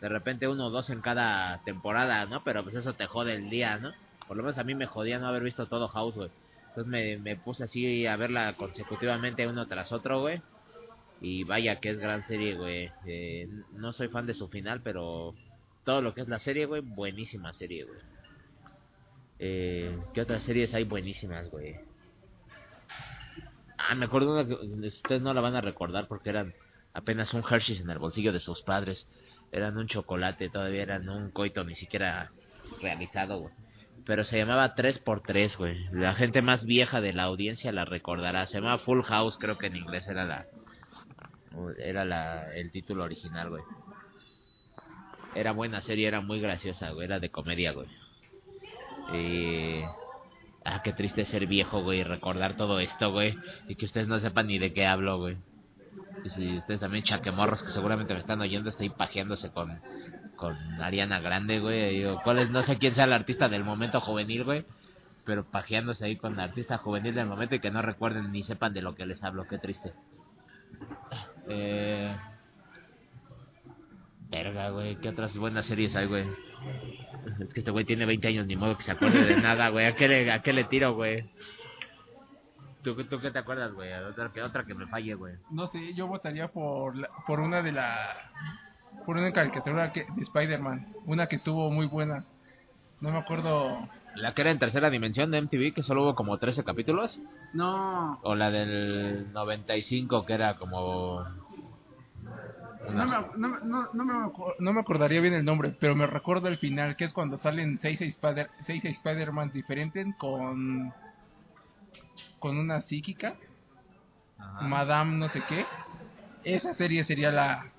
Speaker 1: De repente uno o dos en cada temporada, ¿no? Pero pues eso te jode el día, ¿no? Por lo menos a mí me jodía no haber visto todo House, güey. Entonces me, me puse así a verla consecutivamente uno tras otro, güey. Y vaya que es gran serie, güey. Eh, no soy fan de su final, pero todo lo que es la serie, güey, buenísima serie, güey. Eh, ¿Qué otras series hay buenísimas, güey? Ah, me acuerdo una que ustedes no la van a recordar porque eran apenas un Hershey's en el bolsillo de sus padres. Eran un chocolate, todavía eran un coito ni siquiera realizado, güey. Pero se llamaba 3x3, güey. La gente más vieja de la audiencia la recordará. Se llamaba Full House, creo que en inglés era la era la el título original, güey. Era buena serie, era muy graciosa, güey, era de comedia, güey. Eh... Ah, qué triste ser viejo, güey, y recordar todo esto, güey, y que ustedes no sepan ni de qué hablo, güey. Y si ustedes también chaquemorros que seguramente me están oyendo, estoy pajeándose con con Ariana Grande, güey. Digo, ¿cuál es? No sé quién sea el artista del momento juvenil, güey. Pero pajeándose ahí con el artista juvenil del momento y que no recuerden ni sepan de lo que les hablo. Qué triste. Eh... Verga, güey. ¿Qué otras buenas series hay, güey? Es que este güey tiene 20 años, ni modo que se acuerde de nada, güey. ¿A qué le, a qué le tiro, güey? ¿Tú, ¿Tú qué te acuerdas, güey? Otra otra que me falle, güey.
Speaker 2: No sé, yo votaría por la- por una de la por una caricatura de Spider-Man, una que estuvo muy buena. No me acuerdo.
Speaker 1: La que era en tercera dimensión de MTV, que solo hubo como 13 capítulos.
Speaker 2: No,
Speaker 1: O la del 95, que era como...
Speaker 2: no me, no, me- no, no me no me acordaría bien el nombre, pero me recuerdo el final, que es cuando salen seis Spider seis Spider-Man diferentes con con una psíquica,
Speaker 1: Ajá.
Speaker 2: Madame no sé qué. Esa serie sería la,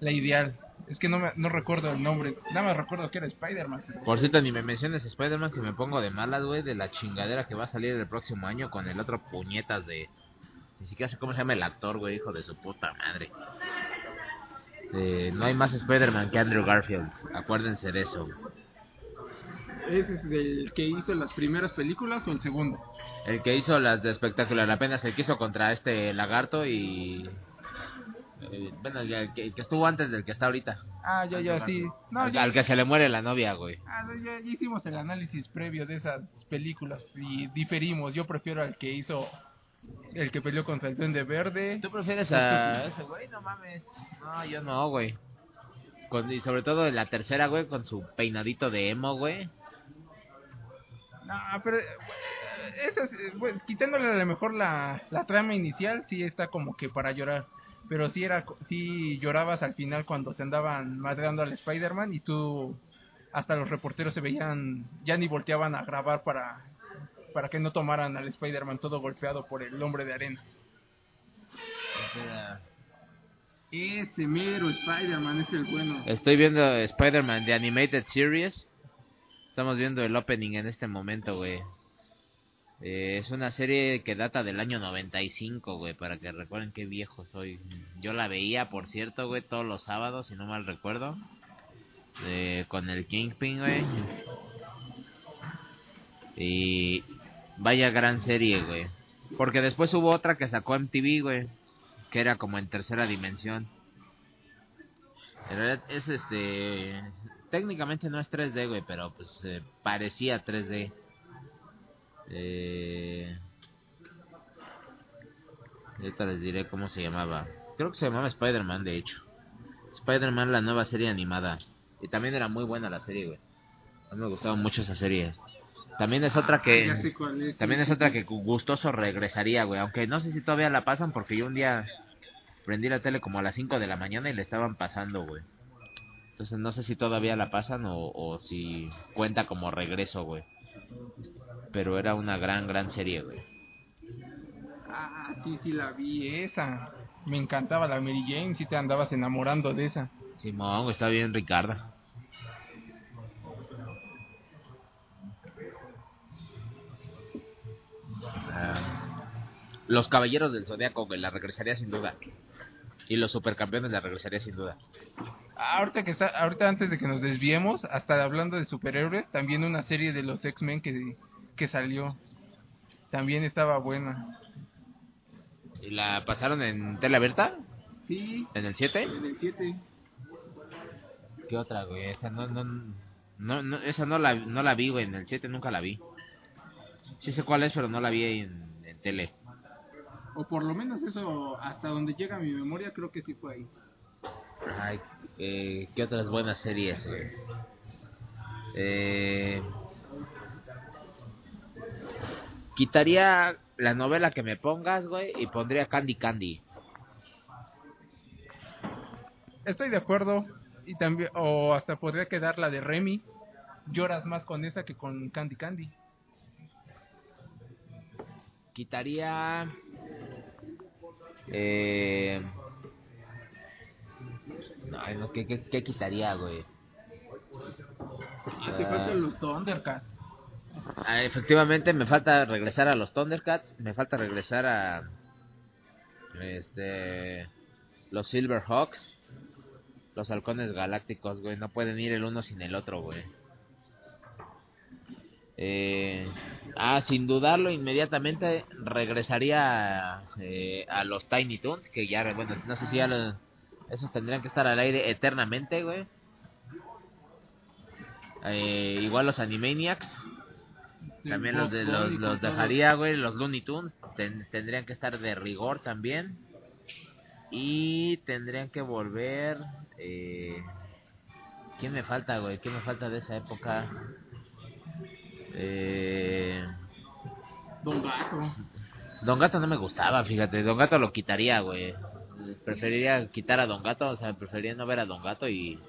Speaker 2: la ideal. Es que no me no recuerdo el nombre, nada más recuerdo que era Spider-Man.
Speaker 1: Por cierto, ni me menciones Spider-Man que me pongo de malas, güey, de la chingadera que va a salir el próximo año con el otro puñetas de... Ni siquiera sé cómo se llama el actor, güey, hijo de su puta madre. Eh, no hay más Spider-Man que Andrew Garfield. Acuérdense de eso. güey.
Speaker 2: ¿Ese es el que hizo las primeras películas o el segundo?
Speaker 1: El que hizo las de espectacular, apenas el que hizo contra este lagarto y... eh, bueno, el que, el que estuvo antes del que está ahorita.
Speaker 2: Ah, ya, ya, sí. No,
Speaker 1: al,
Speaker 2: ya,
Speaker 1: al que se le muere la novia, güey.
Speaker 2: ah, no, ya- ya hicimos el análisis previo de esas películas y diferimos. Yo prefiero al que hizo, el que peleó contra el Duende Verde.
Speaker 1: ¿Tú prefieres a ese güey? No mames. No, yo no, güey. Con- y sobre todo la tercera, güey, con su peinadito de emo, güey.
Speaker 2: No, pero eh, eso es, eh, bueno, quitándole a lo mejor la, la trama inicial, sí está como que para llorar. Pero sí, era, co- sí llorabas al final cuando se andaban madreando al Spider-Man y tú, hasta los reporteros se veían, ya ni volteaban a grabar para, para que no tomaran al Spider-Man todo golpeado por el hombre de arena. Ese mero Spider-Man es el bueno.
Speaker 1: Estoy viendo Spider-Man The Animated Series. Estamos viendo el opening en este momento, güey. Eh, es una serie que data del año 95, güey, para que recuerden qué viejo soy. Yo la veía, por cierto, güey, todos los sábados, si no mal recuerdo. Con el Kingpin, güey. Y vaya gran serie, güey. Porque después hubo otra que sacó MTV, güey. Que era como en tercera dimensión. En realidad es este. Técnicamente no es 3D, güey, pero pues parecía 3D. Eh. Ahorita les diré cómo se llamaba. Creo que se llamaba Spider-Man, de hecho. Spider-Man, la nueva serie animada. Y también era muy buena la serie, güey. A mí me gustaba mucho esa serie. También es otra que...
Speaker 2: Es,
Speaker 1: También es otra que gustoso regresaría, güey. Aunque no sé si todavía la pasan porque yo un día prendí la tele como a las 5 de la mañana y le estaban pasando, güey. Entonces no sé si todavía la pasan o, o si cuenta como regreso, güey. Pero era una gran, gran serie, güey.
Speaker 2: Ah, sí, sí la vi, esa. Me encantaba la Mary Jane, si te andabas enamorando de esa.
Speaker 1: Simón, está bien, Ricardo. Ah, los Caballeros del Zodiaco, güey, la regresaría sin duda. Y los Supercampeones la regresaría sin duda.
Speaker 2: Ah, ahorita que está, ahorita antes de que nos desviemos, hasta hablando de superhéroes, también una serie de los X-Men que, que salió. También estaba buena.
Speaker 1: ¿Y la pasaron en tele abierta?
Speaker 2: Sí,
Speaker 1: ¿En el 7?
Speaker 2: en el 7.
Speaker 1: ¿Qué otra, güey? Esa no, no, no, no, esa no la, no la vi, güey. En el 7 nunca la vi. Sí sé cuál es, pero no la vi en, en tele.
Speaker 2: O por lo menos eso, hasta donde llega mi memoria, creo que sí fue ahí.
Speaker 1: Ay, eh, ¿qué otras buenas series, güey? Eh, quitaría la novela que me pongas, güey, y pondría Candy Candy.
Speaker 2: Estoy de acuerdo. Y también, o hasta podría quedar la de Remy. Lloras más con esa que con Candy Candy.
Speaker 1: Quitaría... Eh... Ay, no, ¿qué, qué, qué quitaría, güey?
Speaker 2: Ah, te faltan los Thundercats.
Speaker 1: Ah, efectivamente me falta regresar a los Thundercats, me falta regresar a este los Silverhawks, los halcones galácticos, güey, no pueden ir el uno sin el otro, güey. Eh, ah, sin dudarlo, inmediatamente regresaría eh, a los Tiny Toons, que ya, bueno, no sé si ya los, esos tendrían que estar al aire eternamente, güey. Eh, igual los Animaniacs, también los, de, los, los dejaría, güey. Los Looney Tunes ten- tendrían que estar de rigor también. Y tendrían que volver. Eh... ¿Quién me falta, güey? ¿Quién me falta de esa época? Eh...
Speaker 2: Don Gato.
Speaker 1: Don Gato no me gustaba, fíjate. Don Gato lo quitaría, güey. Preferiría quitar a Don Gato, o sea, preferiría no ver a Don Gato y,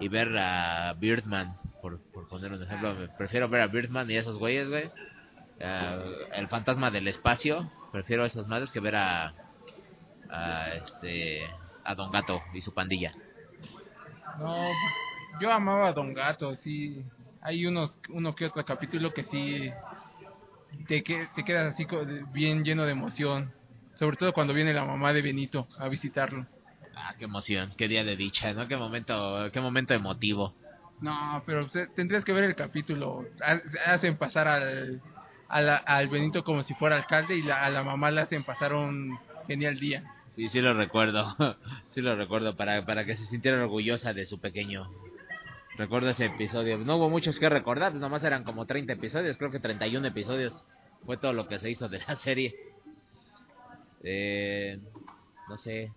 Speaker 1: y ver a Birdman, por, por poner un ejemplo. Prefiero ver a Birdman y a esos güeyes, güey. Ah, el fantasma del espacio, prefiero a esos madres que ver a, a este a Don Gato y su pandilla.
Speaker 2: No, yo amaba a Don Gato, sí. Hay unos, uno que otro capítulo que sí te, que- te quedas así bien lleno de emoción. Sobre todo cuando viene la mamá de Benito a visitarlo.
Speaker 1: Ah, qué emoción, qué día de dicha, ¿no? Qué momento, qué momento emotivo.
Speaker 2: No, pero te- tendrías que ver el capítulo. Ha- Hacen pasar al, a la- al Benito como si fuera alcalde y la- a la mamá le hacen pasar un genial día.
Speaker 1: Sí, sí lo recuerdo. sí lo recuerdo para, para que se sintiera orgullosa de su pequeño. Recuerdo ese episodio. No hubo muchos que recordar, nomás eran como 30 episodios, creo que 31 episodios. Fue todo lo que se hizo de la serie. Eh, no sé.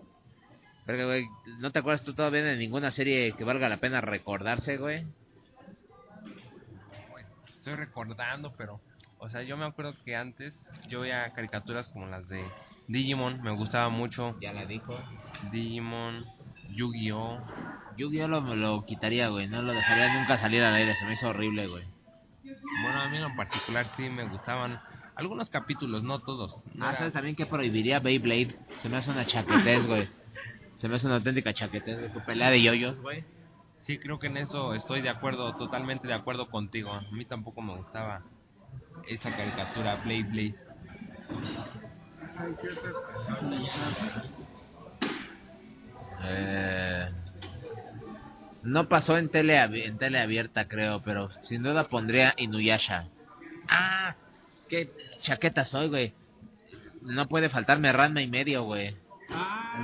Speaker 1: Verga, güey, ¿no te acuerdas tú todavía de ninguna serie que valga la pena recordarse, güey?
Speaker 3: Estoy recordando, pero, o sea, yo me acuerdo que antes yo veía caricaturas como las de Digimon, me gustaba mucho.
Speaker 1: Ya la dijo.
Speaker 3: Digimon, Yu-Gi-Oh!
Speaker 1: Yu-Gi-Oh lo, lo quitaría, güey. No lo dejaría nunca salir al aire. Se me hizo horrible, güey.
Speaker 3: Bueno, a mí en particular sí me gustaban algunos capítulos, no todos. No
Speaker 1: Ah,
Speaker 3: era-
Speaker 1: ¿sabes también que prohibiría Beyblade? Se me hace una chaquetez, güey. Se me hace una auténtica chaquetez de su pelea de yoyos, güey.
Speaker 3: Sí, creo que en eso estoy de acuerdo, totalmente de acuerdo contigo. A mí tampoco me gustaba esa caricatura, Blade Blade.
Speaker 1: Eh, no pasó en tele, en tele abierta, creo, pero sin duda pondría Inuyasha. Ah, qué chaqueta soy, güey. no puede faltarme Ranma y medio, güey.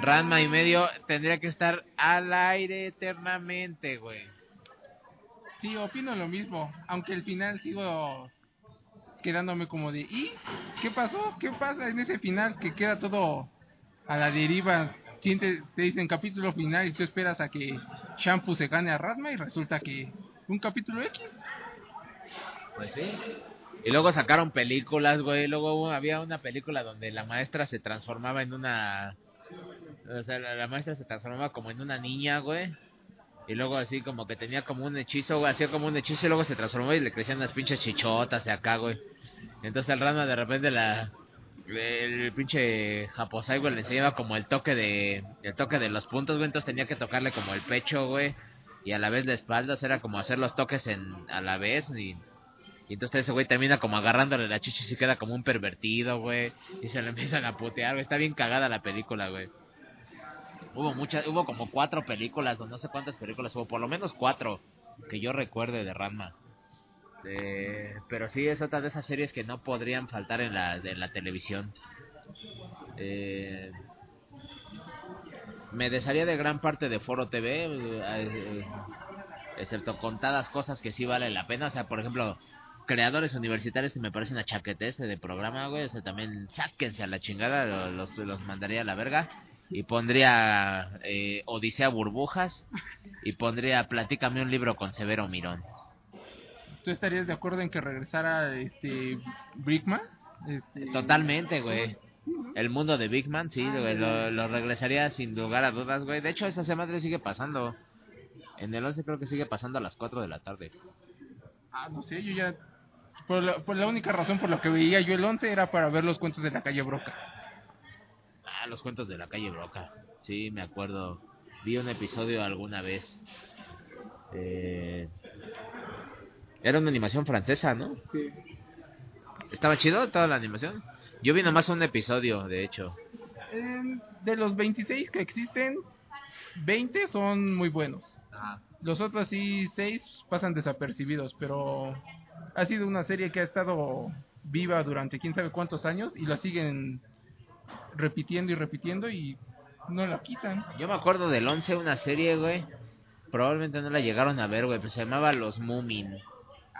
Speaker 1: Ranma y medio tendría que estar al aire eternamente, güey.
Speaker 2: Sí, opino lo mismo, aunque al final sigo quedándome como de, ¿y qué pasó? ¿Qué pasa en ese final que queda todo a la deriva? Siente, te dicen capítulo final y tú esperas a que Shampoo se gane a Ratma y resulta que un capítulo X.
Speaker 1: Pues sí. Y luego sacaron películas, güey. Luego había una película donde la maestra se transformaba en una... O sea, la, maestra se transformaba como en una niña, güey. Y luego así como que tenía como un hechizo, güey. Hacía como un hechizo y luego se transformaba y le crecían unas pinches chichotas de acá, güey. Entonces el rana de repente la... El pinche Japosai, güey, le enseñaba como el toque de... El toque de los puntos, güey. Entonces tenía que tocarle como el pecho, güey. Y a la vez la espalda, era como hacer los toques en, a la vez y... Y entonces ese güey termina como agarrándole la chicha y se queda como un pervertido, güey. Y se le empiezan a putear, güey. Está bien cagada la película, güey. Hubo muchas, hubo como cuatro películas, o no sé cuántas películas hubo, por lo menos cuatro que yo recuerde de Ranma. Eh, pero sí, es otra de esas series que no podrían faltar en la, de la televisión. Eh, me desharía de gran parte de Foro TV, eh, eh, excepto contadas cosas que sí valen la pena. O sea, por ejemplo, creadores universitarios que me parecen a chaquetese de programa, güey. O sea, también sáquense a la chingada, lo- los, los mandaría a la verga. Y pondría eh, Odisea Burbujas. Y pondría Platícame un libro con Severo Mirón.
Speaker 2: ¿Tú estarías de acuerdo en que regresara este Brickman? Este,
Speaker 1: Totalmente, güey. El mundo de Big Man, sí,
Speaker 2: Ah,
Speaker 1: güey, lo regresaría sin lugar a dudas, güey. De hecho, esta semana sigue pasando. En el 11 creo que sigue pasando a las 4 de la tarde.
Speaker 2: Ah, no sé, yo ya... Por la, por la única razón por la que veía yo el 11 era para ver los cuentos de la calle Broca.
Speaker 1: Ah, los cuentos de la calle Broca. Sí, me acuerdo. Vi un episodio alguna vez. Eh... Era una animación francesa, ¿no?
Speaker 2: Sí.
Speaker 1: ¿Estaba chido toda la animación? Yo vi nomás un episodio, de hecho.
Speaker 2: Em, de los 26 que existen, 20 son muy buenos. Los otros sí, 6 pasan desapercibidos, pero ha sido una serie que ha estado viva durante quién sabe cuántos años y la siguen repitiendo y repitiendo y no la quitan.
Speaker 1: Yo me acuerdo del 11, una serie, güey. Probablemente no la llegaron a ver, güey, pero se llamaba Los Moomin.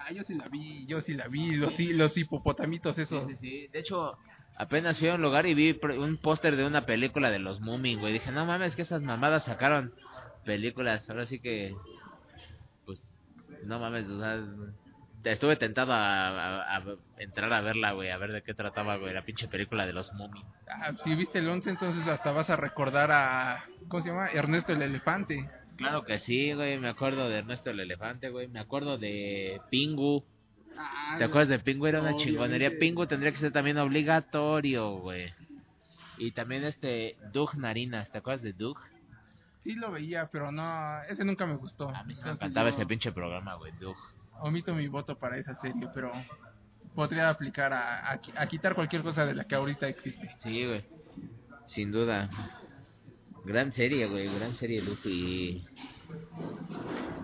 Speaker 2: Ah, yo sí la vi, yo sí la vi, los, los hipopotamitos esos.
Speaker 1: sí, sí. De hecho, apenas fui a un lugar y vi un póster de una película de los Moomin, güey. Dije, no mames, que esas mamadas sacaron películas. Ahora sí que, pues, no mames, o sea, estuve tentado a, a- a entrar a verla, güey, a ver de qué trataba, güey, la pinche película de los Moomin.
Speaker 2: Ah, si viste el 11, entonces hasta vas a recordar a, ¿cómo se llama? Ernesto el Elefante.
Speaker 1: Claro que sí, güey, me acuerdo de Ernesto el Elefante, güey, me acuerdo de Pingu. ¿Te acuerdas de Pingu? Era una
Speaker 2: Obviamente.
Speaker 1: chingonería. Pingu tendría que ser también obligatorio, güey. Y también este Doug Narinas, ¿te acuerdas de Doug?
Speaker 2: Sí lo veía, pero no, ese nunca me gustó.
Speaker 1: A mí sí me encantaba
Speaker 2: yo
Speaker 1: ese pinche programa, güey, Doug.
Speaker 2: Omito mi voto para esa serie, pero podría aplicar a, a, qui- a quitar cualquier cosa de la que ahorita existe.
Speaker 1: Sí, güey. Sin duda. Gran serie, güey, gran serie, Luffy.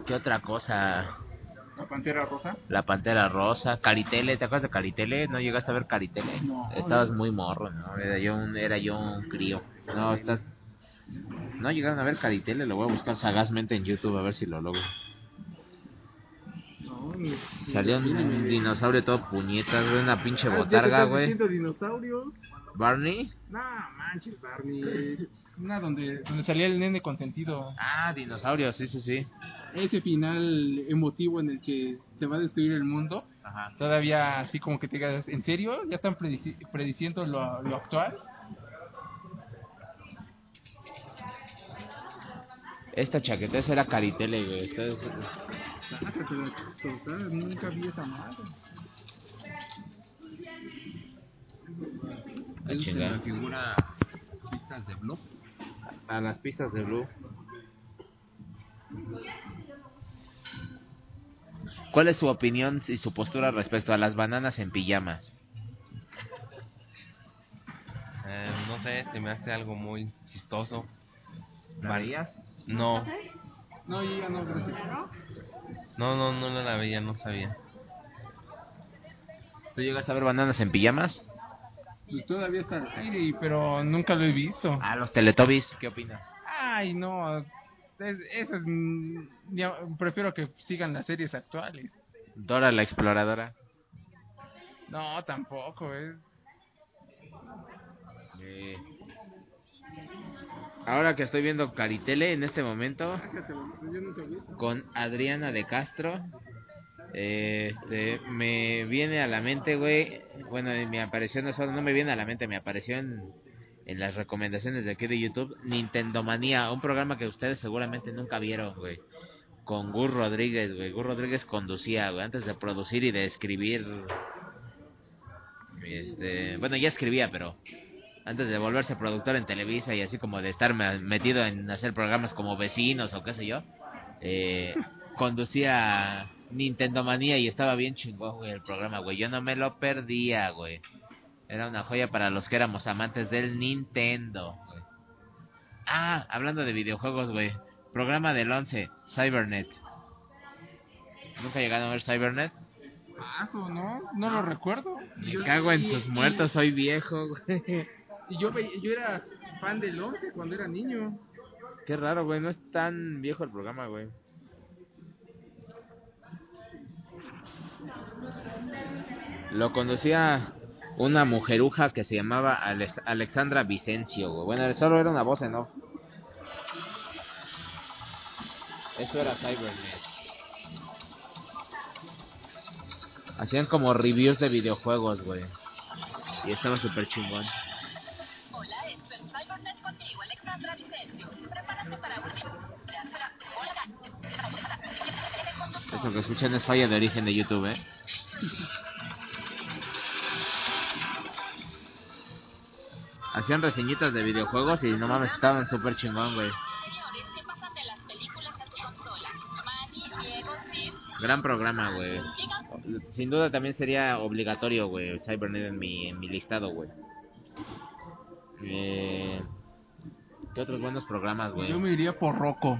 Speaker 1: ¿Qué otra cosa?
Speaker 2: La Pantera Rosa.
Speaker 1: La Pantera Rosa, Caritele, ¿te acuerdas de Caritele? ¿No llegaste a ver Caritele?
Speaker 2: No,
Speaker 1: Estabas
Speaker 2: no.
Speaker 1: muy morro, ¿no? Era yo un, era yo un crío. No, estás... No llegaron a ver Caritele, lo voy a buscar sagazmente en YouTube a ver si lo logro.
Speaker 2: No,
Speaker 1: Salió un, un dinosaurio todo puñetas, güey, una pinche
Speaker 2: Ah, ¿ya te
Speaker 1: botarga, güey.
Speaker 2: dinosaurios?
Speaker 1: Barney.
Speaker 2: No, manches, Barney. Una donde, donde salía el nene consentido.
Speaker 1: Ah, dinosaurio, sí, sí, sí.
Speaker 2: Ese final emotivo en el que se va a destruir el mundo.
Speaker 1: Ajá.
Speaker 2: Todavía así como que te quedas, ¿en serio? ¿Ya están predici- prediciendo lo, lo actual?
Speaker 1: Esta chaqueta esa era Caritele, güey. Entonces,
Speaker 2: nunca vi esa madre.
Speaker 3: se
Speaker 1: chingada.
Speaker 3: me figura de blog.
Speaker 1: A las pistas de Blue. ¿Cuál es su opinión y su postura respecto a las bananas en pijamas?
Speaker 3: Eh, no sé, se me hace algo muy chistoso.
Speaker 1: ¿La
Speaker 3: Van-
Speaker 1: veías?
Speaker 3: No,
Speaker 2: No, yo ya no, gracias.
Speaker 3: no, no, no la veía, no sabía.
Speaker 1: ¿Tú llegaste a ver bananas en pijamas?
Speaker 2: Pues todavía está al aire, pero nunca lo he visto.
Speaker 1: Ah, los Teletubbies, ¿qué opinas?
Speaker 2: Ay, no. es- eso es. mm, prefiero que sigan las series actuales.
Speaker 1: Dora la exploradora.
Speaker 2: No, tampoco, es.
Speaker 1: Eh, Ahora que estoy viendo Caritele en este momento con Adriana de Castro, este, me viene a la mente, güey, bueno, me apareció no solo, no me viene a la mente, me apareció en, en las recomendaciones de aquí de YouTube, Nintendo Manía, un programa que ustedes seguramente nunca vieron, güey, con Gus Rodríguez, güey, Gus Rodríguez conducía, güey, antes de producir y de escribir, este, bueno, ya escribía, pero antes de volverse productor en Televisa y así como de estar me- metido en hacer programas como vecinos o qué sé yo, eh, conducía Nintendo Manía y estaba bien chingón, güey, el programa, güey. Yo no me lo perdía, güey. Era una joya para los que éramos amantes del Nintendo, güey. Ah, hablando de videojuegos, güey. Programa del 11, Cybernet. ¿Nunca llegaron a ver Cybernet?
Speaker 2: Paso, ¿no? No lo recuerdo.
Speaker 1: Me
Speaker 2: Yo-
Speaker 1: cago en
Speaker 2: y-
Speaker 1: sus
Speaker 2: y-
Speaker 1: muertos, soy viejo, güey.
Speaker 2: Y yo, yo era fan del 11 cuando era niño.
Speaker 1: Qué raro, güey. No es tan viejo el programa, güey. Lo conducía una mujeruja que se llamaba Alex- Alexandra Vicencio, güey. Bueno, solo era una voz en off. Eso era Cybernet. Hacían como reviews de videojuegos, güey. Y estaba súper chingón.
Speaker 6: Hola, esto es Cybernet conmigo, Alexandra Vicencio. Prepárate para un...
Speaker 1: Eso que escuchan es falla de origen de YouTube, ¿eh? Hacían reseñitas de videojuegos y no mames, estaban súper chingón, güey. Gran programa, güey. Sin duda también sería obligatorio, güey, Cybernet en mi, en mi listado, güey. Eh, ¿Qué otros buenos programas, güey?
Speaker 2: Yo me iría por Rocco.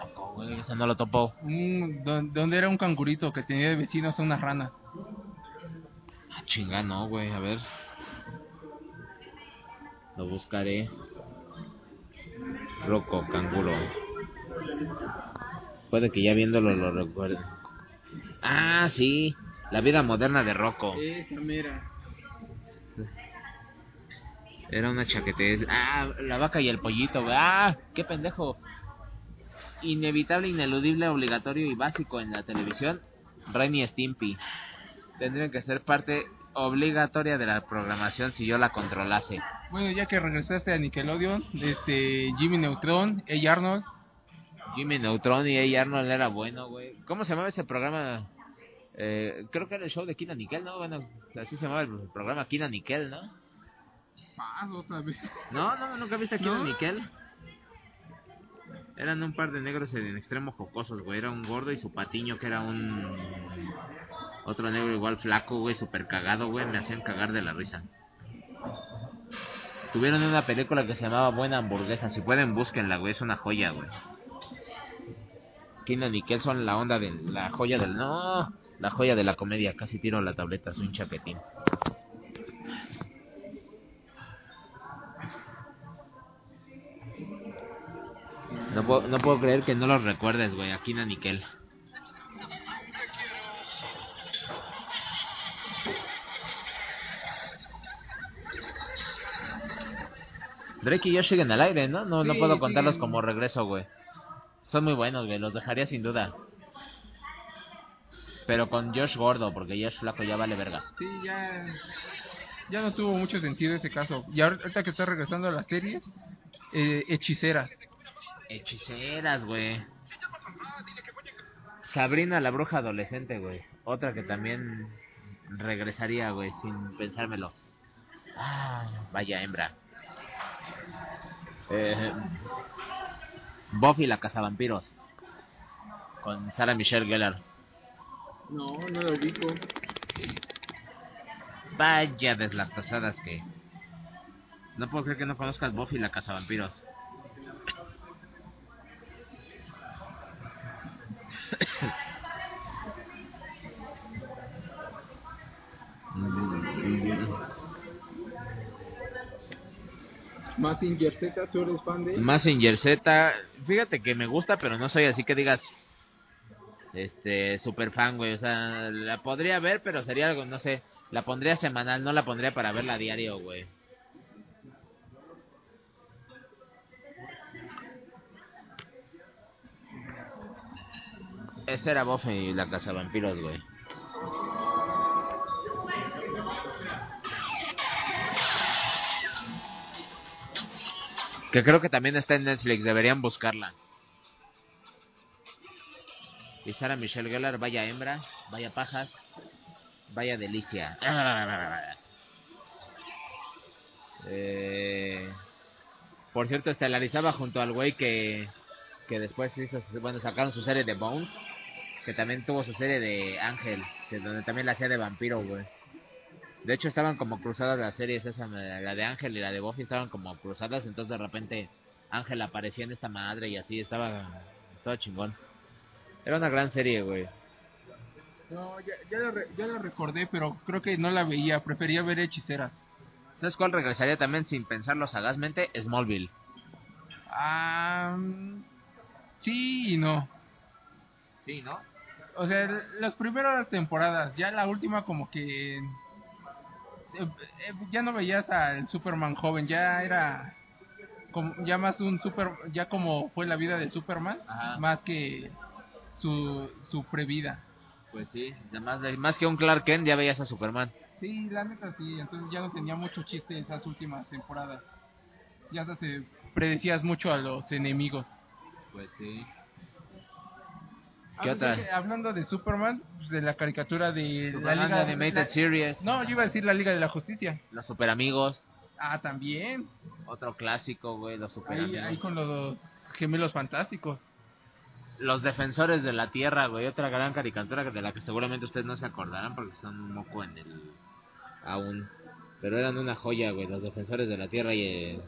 Speaker 1: Loco, güey, ese no lo topo.
Speaker 2: Don- donde era un cangurito que tenía de vecinos a unas ranas.
Speaker 1: Ah, chinga, no, güey, a ver. Lo buscaré. Roco, canguro. Puede que ya viéndolo lo recuerde. Ah, sí. La vida moderna de Rocco.
Speaker 2: Esa mera.
Speaker 1: Era una chaquetez. Ah, la vaca y el pollito, güey. Ah, qué pendejo. Inevitable, ineludible, obligatorio y básico en la televisión. Ren y Stimpy. Tendrían que ser parte obligatoria de la programación si yo la controlase.
Speaker 2: Bueno, ya que regresaste a Nickelodeon, este Jimmy Neutron, Hey Arnold,
Speaker 1: Jimmy Neutron y A. Arnold era bueno, güey. ¿Cómo se llamaba ese programa? Eh, creo que era el show de Kina Nickel, ¿no? Bueno, así se llamaba el programa Kina Nickel, ¿no?
Speaker 2: paso otra vez.
Speaker 1: No, no, nunca viste a Kina
Speaker 2: No.
Speaker 1: Nickel. Eran un par de negros en extremo jocosos, güey. Era un gordo y su patiño que era un... Otro negro igual flaco, güey, súper cagado, güey. Me hacían cagar de la risa. Tuvieron una película que se llamaba Buena Hamburguesa. Si pueden, búsquenla, güey. Es una joya, güey. Kina Nickel son la onda de la joya del... No, la joya de la comedia. Casi tiro la tableta, soy un chaquetín. No puedo, no puedo creer que no los recuerdes, güey. Aquí na Nickel. Drake y Josh siguen al aire, ¿no? No, no puedo contarlos como regreso, güey. Son muy buenos, güey. Los dejaría sin duda. Pero con Josh gordo, porque Josh flaco ya vale verga.
Speaker 2: Sí, ya ya no tuvo mucho sentido ese caso. Y ahor- ahorita que está regresando a las series, eh, hechiceras.
Speaker 1: Hechiceras, güey. Sabrina la bruja adolescente, güey. Otra que también regresaría, güey, sin pensármelo. Ah, vaya hembra. Eh, Buffy la cazavampiros. Con Sarah Michelle Gellar.
Speaker 2: No, no lo ubico.
Speaker 1: Vaya deslactosadas que... No puedo creer que no conozcas Buffy la cazavampiros.
Speaker 2: Massinger Z, ¿tú eres fan de?
Speaker 1: Massinger Z, fíjate que me gusta, pero no soy así que digas este super fan, güey, o sea, la podría ver, pero sería algo, no sé, la pondría semanal, no la pondría para verla a diario, güey. Ese era Buffy y la casa vampiros, güey. Que creo que también está en Netflix, deberían buscarla. Y Sara Michelle Gellar, vaya hembra, vaya pajas, vaya delicia. Eh, por cierto, estelarizaba junto al güey que, que después hizo, bueno, sacaron su serie de Bones, que también tuvo su serie de Ángel, que donde también la hacía de vampiro, güey. De hecho, estaban como cruzadas las series, esa, la de Ángel y la de Buffy estaban como cruzadas, entonces de repente Ángel aparecía en esta madre y así, estaba, estaba chingón. Era una gran serie, güey.
Speaker 2: No, ya, ya, la re- ya la recordé, pero creo que no la veía. Prefería ver Hechiceras.
Speaker 1: ¿Sabes cuál regresaría también sin pensarlo sagazmente? Smallville.
Speaker 2: Ah, sí y no.
Speaker 1: Sí, ¿no?
Speaker 2: O sea, las primeras temporadas, ya la última como que... eh, eh, ya no veías al Superman joven, ya era como, ya más un super, ya como fue la vida de Superman,
Speaker 1: Ajá.
Speaker 2: más que su, su previda.
Speaker 1: Pues sí, además de- más que un Clark Kent ya veías a Superman.
Speaker 2: Sí, la neta sí, entonces ya no tenía mucho chiste esas últimas temporadas. Ya hasta te predecías mucho a los enemigos.
Speaker 1: Pues sí. ¿Qué otra?
Speaker 2: hablando de Superman, pues de la caricatura de la Liga
Speaker 1: de Animated
Speaker 2: la-
Speaker 1: Series.
Speaker 2: No, yo iba a decir la Liga de la Justicia.
Speaker 1: Los Super Amigos.
Speaker 2: Ah, también.
Speaker 1: Otro clásico, güey, los Super
Speaker 2: Ahí,
Speaker 1: Amigos.
Speaker 2: ahí con los gemelos fantásticos.
Speaker 1: Los Defensores de la Tierra, güey. Otra gran caricatura de la que seguramente ustedes no se acordarán porque son un moco en el... Aún. Pero eran una joya, güey. Los Defensores de la Tierra y...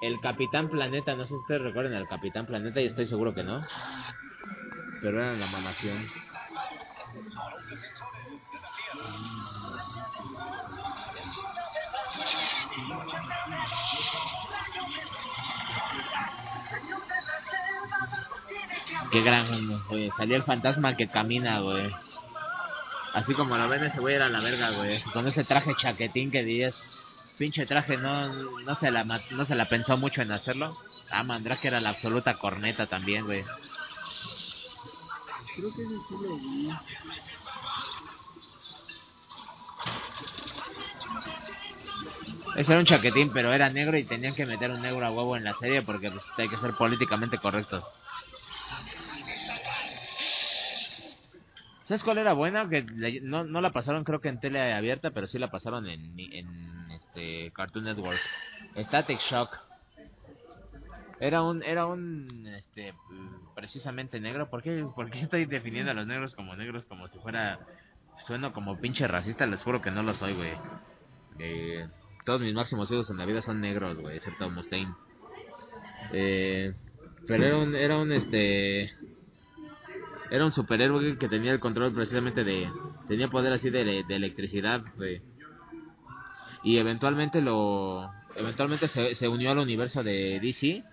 Speaker 1: El Capitán Planeta. No sé si ustedes recuerdan al Capitán Planeta y estoy seguro que no. Pero eran la mamación. Qué gran, güey. Salió el fantasma que camina, güey. Así como lo ven, ese güey era la verga, güey. Con ese traje chaquetín que dirías, pinche traje, no, no, se la, no se la pensó mucho en hacerlo. Ah, Mandrake era la absoluta corneta también, güey.
Speaker 2: Creo que ese sí lo vi.
Speaker 1: Ese era un chaquetín, pero era negro y tenían que meter un negro a huevo en la serie porque pues, hay que ser políticamente correctos. ¿Sabes cuál era buena? Que no, no la pasaron creo que en tele abierta, pero sí la pasaron en, en este Cartoon Network. Static Shock. Era un, era un, este, precisamente negro. ¿Por qué, ¿Por qué estoy definiendo a los negros como negros como si fuera, sueno como pinche racista? Les juro que no lo soy, güey. Eh, todos mis máximos ídolos en la vida son negros, güey, excepto Mustaine. Eh, pero era un, era un, este, era un superhéroe que tenía el control precisamente de, tenía poder así de, de electricidad, güey. Y eventualmente lo, eventualmente se, se unió al universo de DC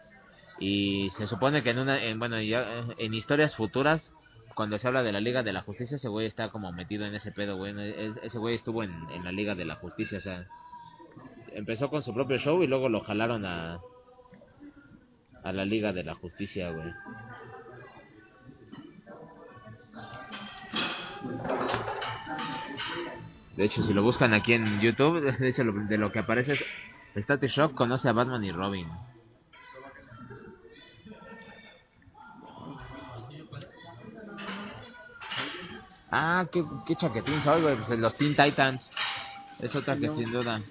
Speaker 1: y se supone que en una, en, bueno, ya en historias futuras cuando se habla de la Liga de la Justicia, ese güey está como metido en ese pedo, güey. E- Ese güey estuvo en, en la Liga de la Justicia, o sea, empezó con su propio show y luego lo jalaron a a la Liga de la Justicia, güey. De hecho, si lo buscan aquí en YouTube, de hecho lo- de lo que aparece es Static Shock conoce a Batman y Robin. Ah, qué, qué chaquetín soy, güey. Pues los Teen Titans. Es otra que sin duda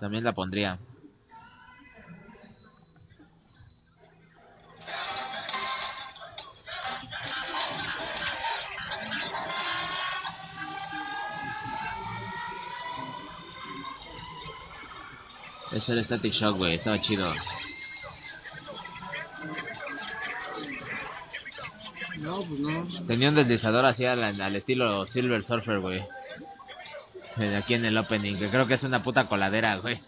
Speaker 1: también la pondría. Era Static Shock, güey. Estaba chido.
Speaker 2: No, pues no.
Speaker 1: Tenía un deslizador así al, al estilo Silver Surfer, güey. aquí en el opening, que creo que es una puta coladera, güey.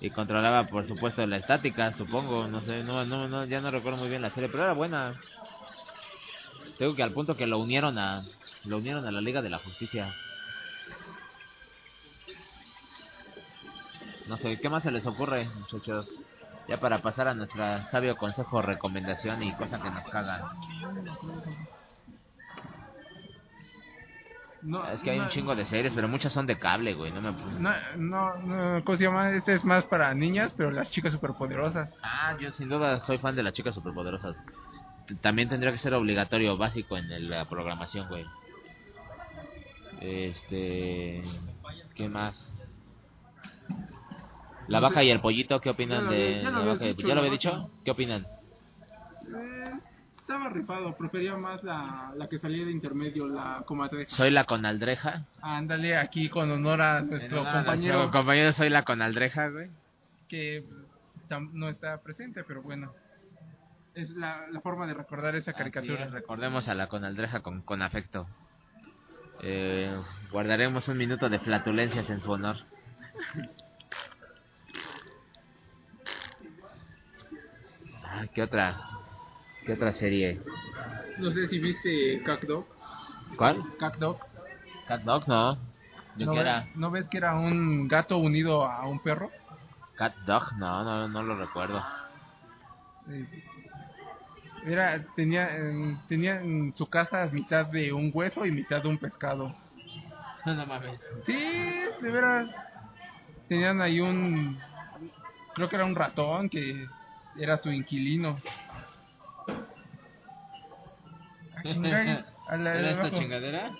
Speaker 1: Y controlaba, por supuesto, la estática, supongo, no sé, no, no, no, ya no recuerdo muy bien la serie, pero era buena. Tengo que al punto que lo unieron a, lo unieron a la Liga de la Justicia. No sé, ¿qué más se les ocurre, muchachos? Ya para pasar a nuestra sabio consejo, recomendación y cosa que nos cagan.
Speaker 2: No,
Speaker 1: Es que hay
Speaker 2: no,
Speaker 1: un chingo de series, pero muchas son de cable, güey. No me...
Speaker 2: No, no, no, ¿cómo se llama? Este es más para niñas, pero las chicas superpoderosas.
Speaker 1: Ah, yo sin duda soy fan de las chicas superpoderosas. También tendría que ser obligatorio, básico en la programación, güey. Este... ¿Qué más? La vaca y el pollito, ¿qué opinan de
Speaker 2: había- ya lo
Speaker 1: la vaca y el
Speaker 2: dicho,
Speaker 1: pollito? ¿Ya lo había dicho? ¿Qué opinan?
Speaker 2: Eh, estaba rifado, prefería más la, la que salía de intermedio, la comadre.
Speaker 1: Soy la conaldreja.
Speaker 2: Ándale, aquí con honor a nuestro
Speaker 1: En honor a
Speaker 2: compañero
Speaker 1: nuestro compañero soy la conaldreja, güey.
Speaker 2: que pues, no está presente, pero bueno. Es la, la forma de recordar esa caricatura.
Speaker 1: Es, recordemos a la conaldreja con, con afecto. Eh, guardaremos un minuto de flatulencias en su honor. Ay, ¿Qué otra? ¿Qué otra serie?
Speaker 2: No sé si viste Cat Dog.
Speaker 1: ¿Cuál?
Speaker 2: Cat Dog.
Speaker 1: Cat Dog, no. ¿De
Speaker 2: ¿No, ve-
Speaker 1: era?
Speaker 2: ¿No ves que era un gato unido a un perro?
Speaker 1: Cat Dog, no, no, no lo recuerdo.
Speaker 2: Eh, Era, tenía, eh, tenía en su casa mitad de un hueso y mitad de un pescado.
Speaker 1: No mames.
Speaker 2: Sí, de veras. Tenían ahí un. Creo que era un ratón que era su inquilino. A la
Speaker 1: ¿Era esta chingadera?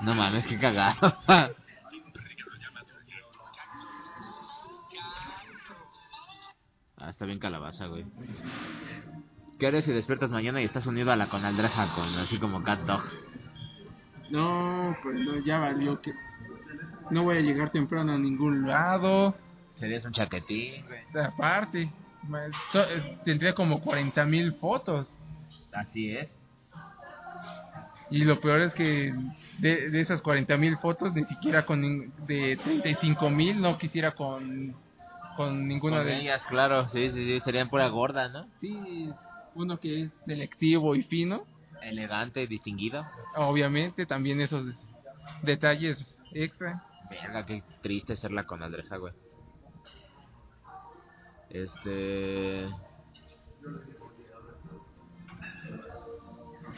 Speaker 1: No mames, qué cagado. ah, está bien calabaza, güey. ¿Qué harías si despiertas mañana y estás unido a la conaldreja con así como cat dog?
Speaker 2: No, pues no, ya valió que. No voy a llegar temprano a ningún lado.
Speaker 1: Serías un chaquetín, güey.
Speaker 2: Aparte, eh, tendría como 40 mil fotos.
Speaker 1: Así es.
Speaker 2: Y lo peor es que de, de esas 40 mil fotos, ni siquiera con de 35 mil no quisiera con, con ninguna
Speaker 1: Con
Speaker 2: de
Speaker 1: ellas, claro, sí, sí, sí, serían pura gorda, ¿no?
Speaker 2: Sí, uno que es selectivo y fino,
Speaker 1: Elegante, distinguido.
Speaker 2: obviamente también esos detalles extra.
Speaker 1: Verga, qué triste ser la conaldreja, güey. Este...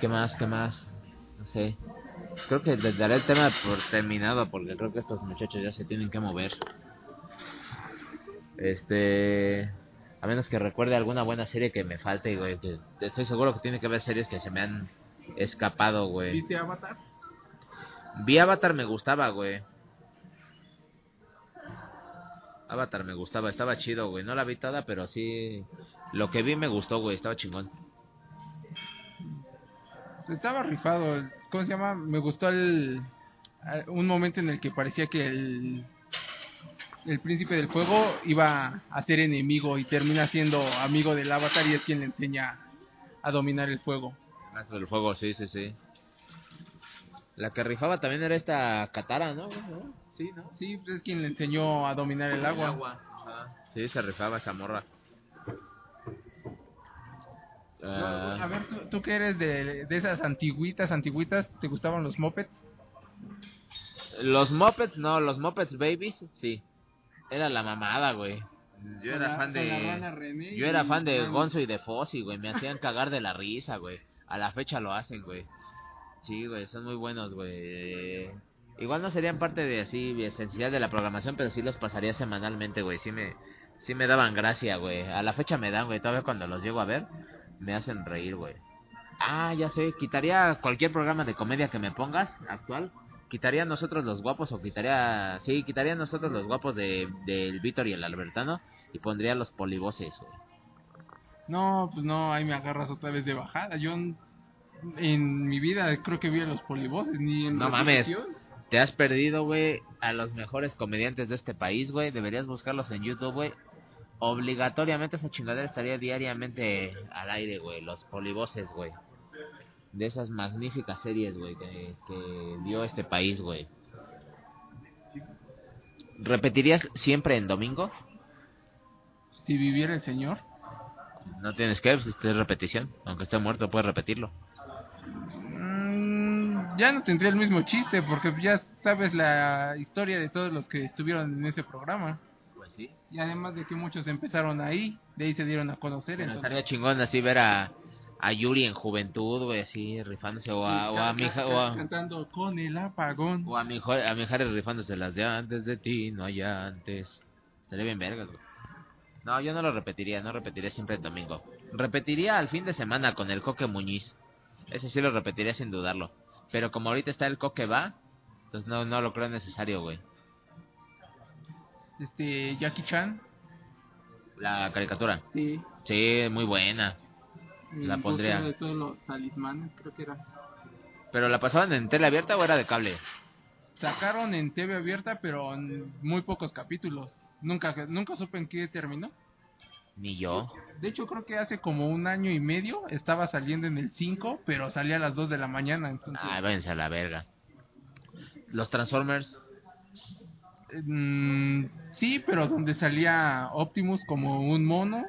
Speaker 1: ¿Qué más? ¿Qué más? No sé. Pues creo que les daré el tema por terminado porque creo que estos muchachos ya se tienen que mover. Este... A menos que recuerde alguna buena serie que me falte, güey. Que estoy seguro que tiene que haber series que se me han escapado, güey.
Speaker 2: ¿Viste Avatar?
Speaker 1: Vi Avatar, me gustaba, güey. Avatar me gustaba, estaba chido, güey. No la vi toda, pero sí. Lo que vi me gustó, güey. Estaba chingón.
Speaker 2: Estaba rifado. ¿Cómo se llama? Me gustó el, un momento en el que parecía que el, el príncipe del fuego iba a ser enemigo y termina siendo amigo del avatar y es quien le enseña a dominar el fuego.
Speaker 1: Maestro del fuego, sí, sí, sí. La que rifaba también era esta Katara, ¿no? Sí, ¿no?
Speaker 2: Sí, pues es quien le enseñó a dominar el agua.
Speaker 1: Ajá. Sí, se rifaba esa morra.
Speaker 2: No, a ver, ¿tú, tú que eres de, de esas antiguitas, antiguitas, ¿te gustaban los mopeds?
Speaker 1: Los Muppets, no, los Muppets Babies, sí. Era la mamada, güey. Yo era
Speaker 2: la-
Speaker 1: fan de... Yo era
Speaker 2: y-
Speaker 1: fan de Gonzo y de Fossi, güey. Me hacían cagar de la risa, güey. A la fecha lo hacen, güey. Sí, güey, son muy buenos, güey. Igual no serían parte de así esencial de la programación, pero sí los pasaría semanalmente, güey. Sí me, sí me daban gracia, güey. A la fecha me dan, güey. Todavía cuando los llego a ver, me hacen reír, güey. Ah, ya sé. Quitaría cualquier programa de comedia que me pongas, actual. Quitaría nosotros los guapos o quitaría... Sí, quitaría nosotros los guapos de del Víctor y el Albertano. Y pondría los polivoces, güey.
Speaker 2: No, pues no, ahí me agarras otra vez de bajada. Yo en, mi vida creo que vi a los polivoces, ni en
Speaker 1: No mames. Te has perdido, güey, a los mejores comediantes de este país, güey. Deberías buscarlos en YouTube, güey. Obligatoriamente esa chingadera estaría diariamente al aire, güey. Los polivoces, güey. De esas magníficas series, güey, que, que dio este país, güey. ¿Repetirías siempre en domingo?
Speaker 2: Si viviera el señor.
Speaker 1: No tienes que, pues, es repetición. Aunque esté muerto, puedes repetirlo.
Speaker 2: Mm, ya no tendría el mismo chiste porque ya sabes la historia de todos los que estuvieron en ese programa.
Speaker 1: Pues sí.
Speaker 2: Y además de que muchos empezaron ahí, de ahí se dieron a conocer.
Speaker 1: Pero
Speaker 2: entonces-
Speaker 1: estaría chingón así ver a, a Yuri en juventud, güey, así rifándose. O a, o a mi,
Speaker 2: ca-
Speaker 1: ja- o a-
Speaker 2: cantando con el apagón.
Speaker 1: o a mi, a mi Harry rifándose las de antes de ti, no hay antes. Estaría bien vergas, güey. No, yo no lo repetiría, no repetiría siempre el domingo. Repetiría al fin de semana con el Coque Muñiz. Ese sí lo repetiría sin dudarlo. Pero como ahorita está el Coque va, entonces no, no lo creo necesario, güey.
Speaker 2: Este, Jackie Chan.
Speaker 1: La caricatura.
Speaker 2: Sí.
Speaker 1: Sí, muy buena. La pondría.
Speaker 2: de todos los talismanes, creo que era.
Speaker 1: ¿Pero la pasaban en tele abierta o era de cable?
Speaker 2: Sacaron en TV abierta, pero en muy pocos capítulos. Nunca, nunca supe en qué terminó.
Speaker 1: Ni yo.
Speaker 2: De hecho, creo que hace como un año y medio estaba saliendo en el 5, pero salía a las 2 de la mañana. Entonces,
Speaker 1: Ay, váyanse a la verga. Los Transformers.
Speaker 2: Mm, sí, pero donde salía Optimus como un mono.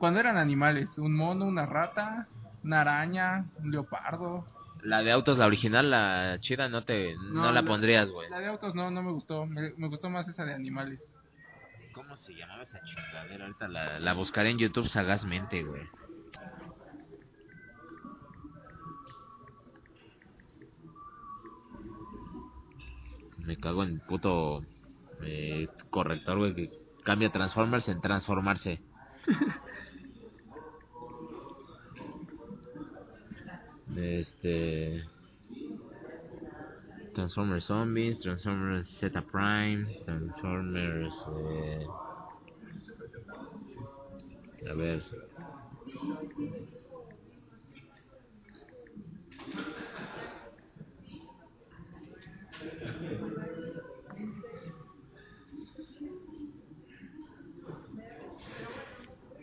Speaker 2: Cuando eran animales, un mono, una rata, una araña, un leopardo.
Speaker 1: La de autos, la original, la chida, no te no,
Speaker 2: No,
Speaker 1: la
Speaker 2: la-
Speaker 1: pondrías, güey.
Speaker 2: La de autos no, no me gustó. Me, me gustó más esa de animales.
Speaker 1: ¿Cómo se llamaba esa chingadera? Ahorita la, la buscaré en YouTube sagazmente, güey. Me cago en puto eh, corrector, güey, que cambia Transformers en transformarse. Este. Transformers Zombies, Transformers Z Prime, Transformers. Eh... A ver.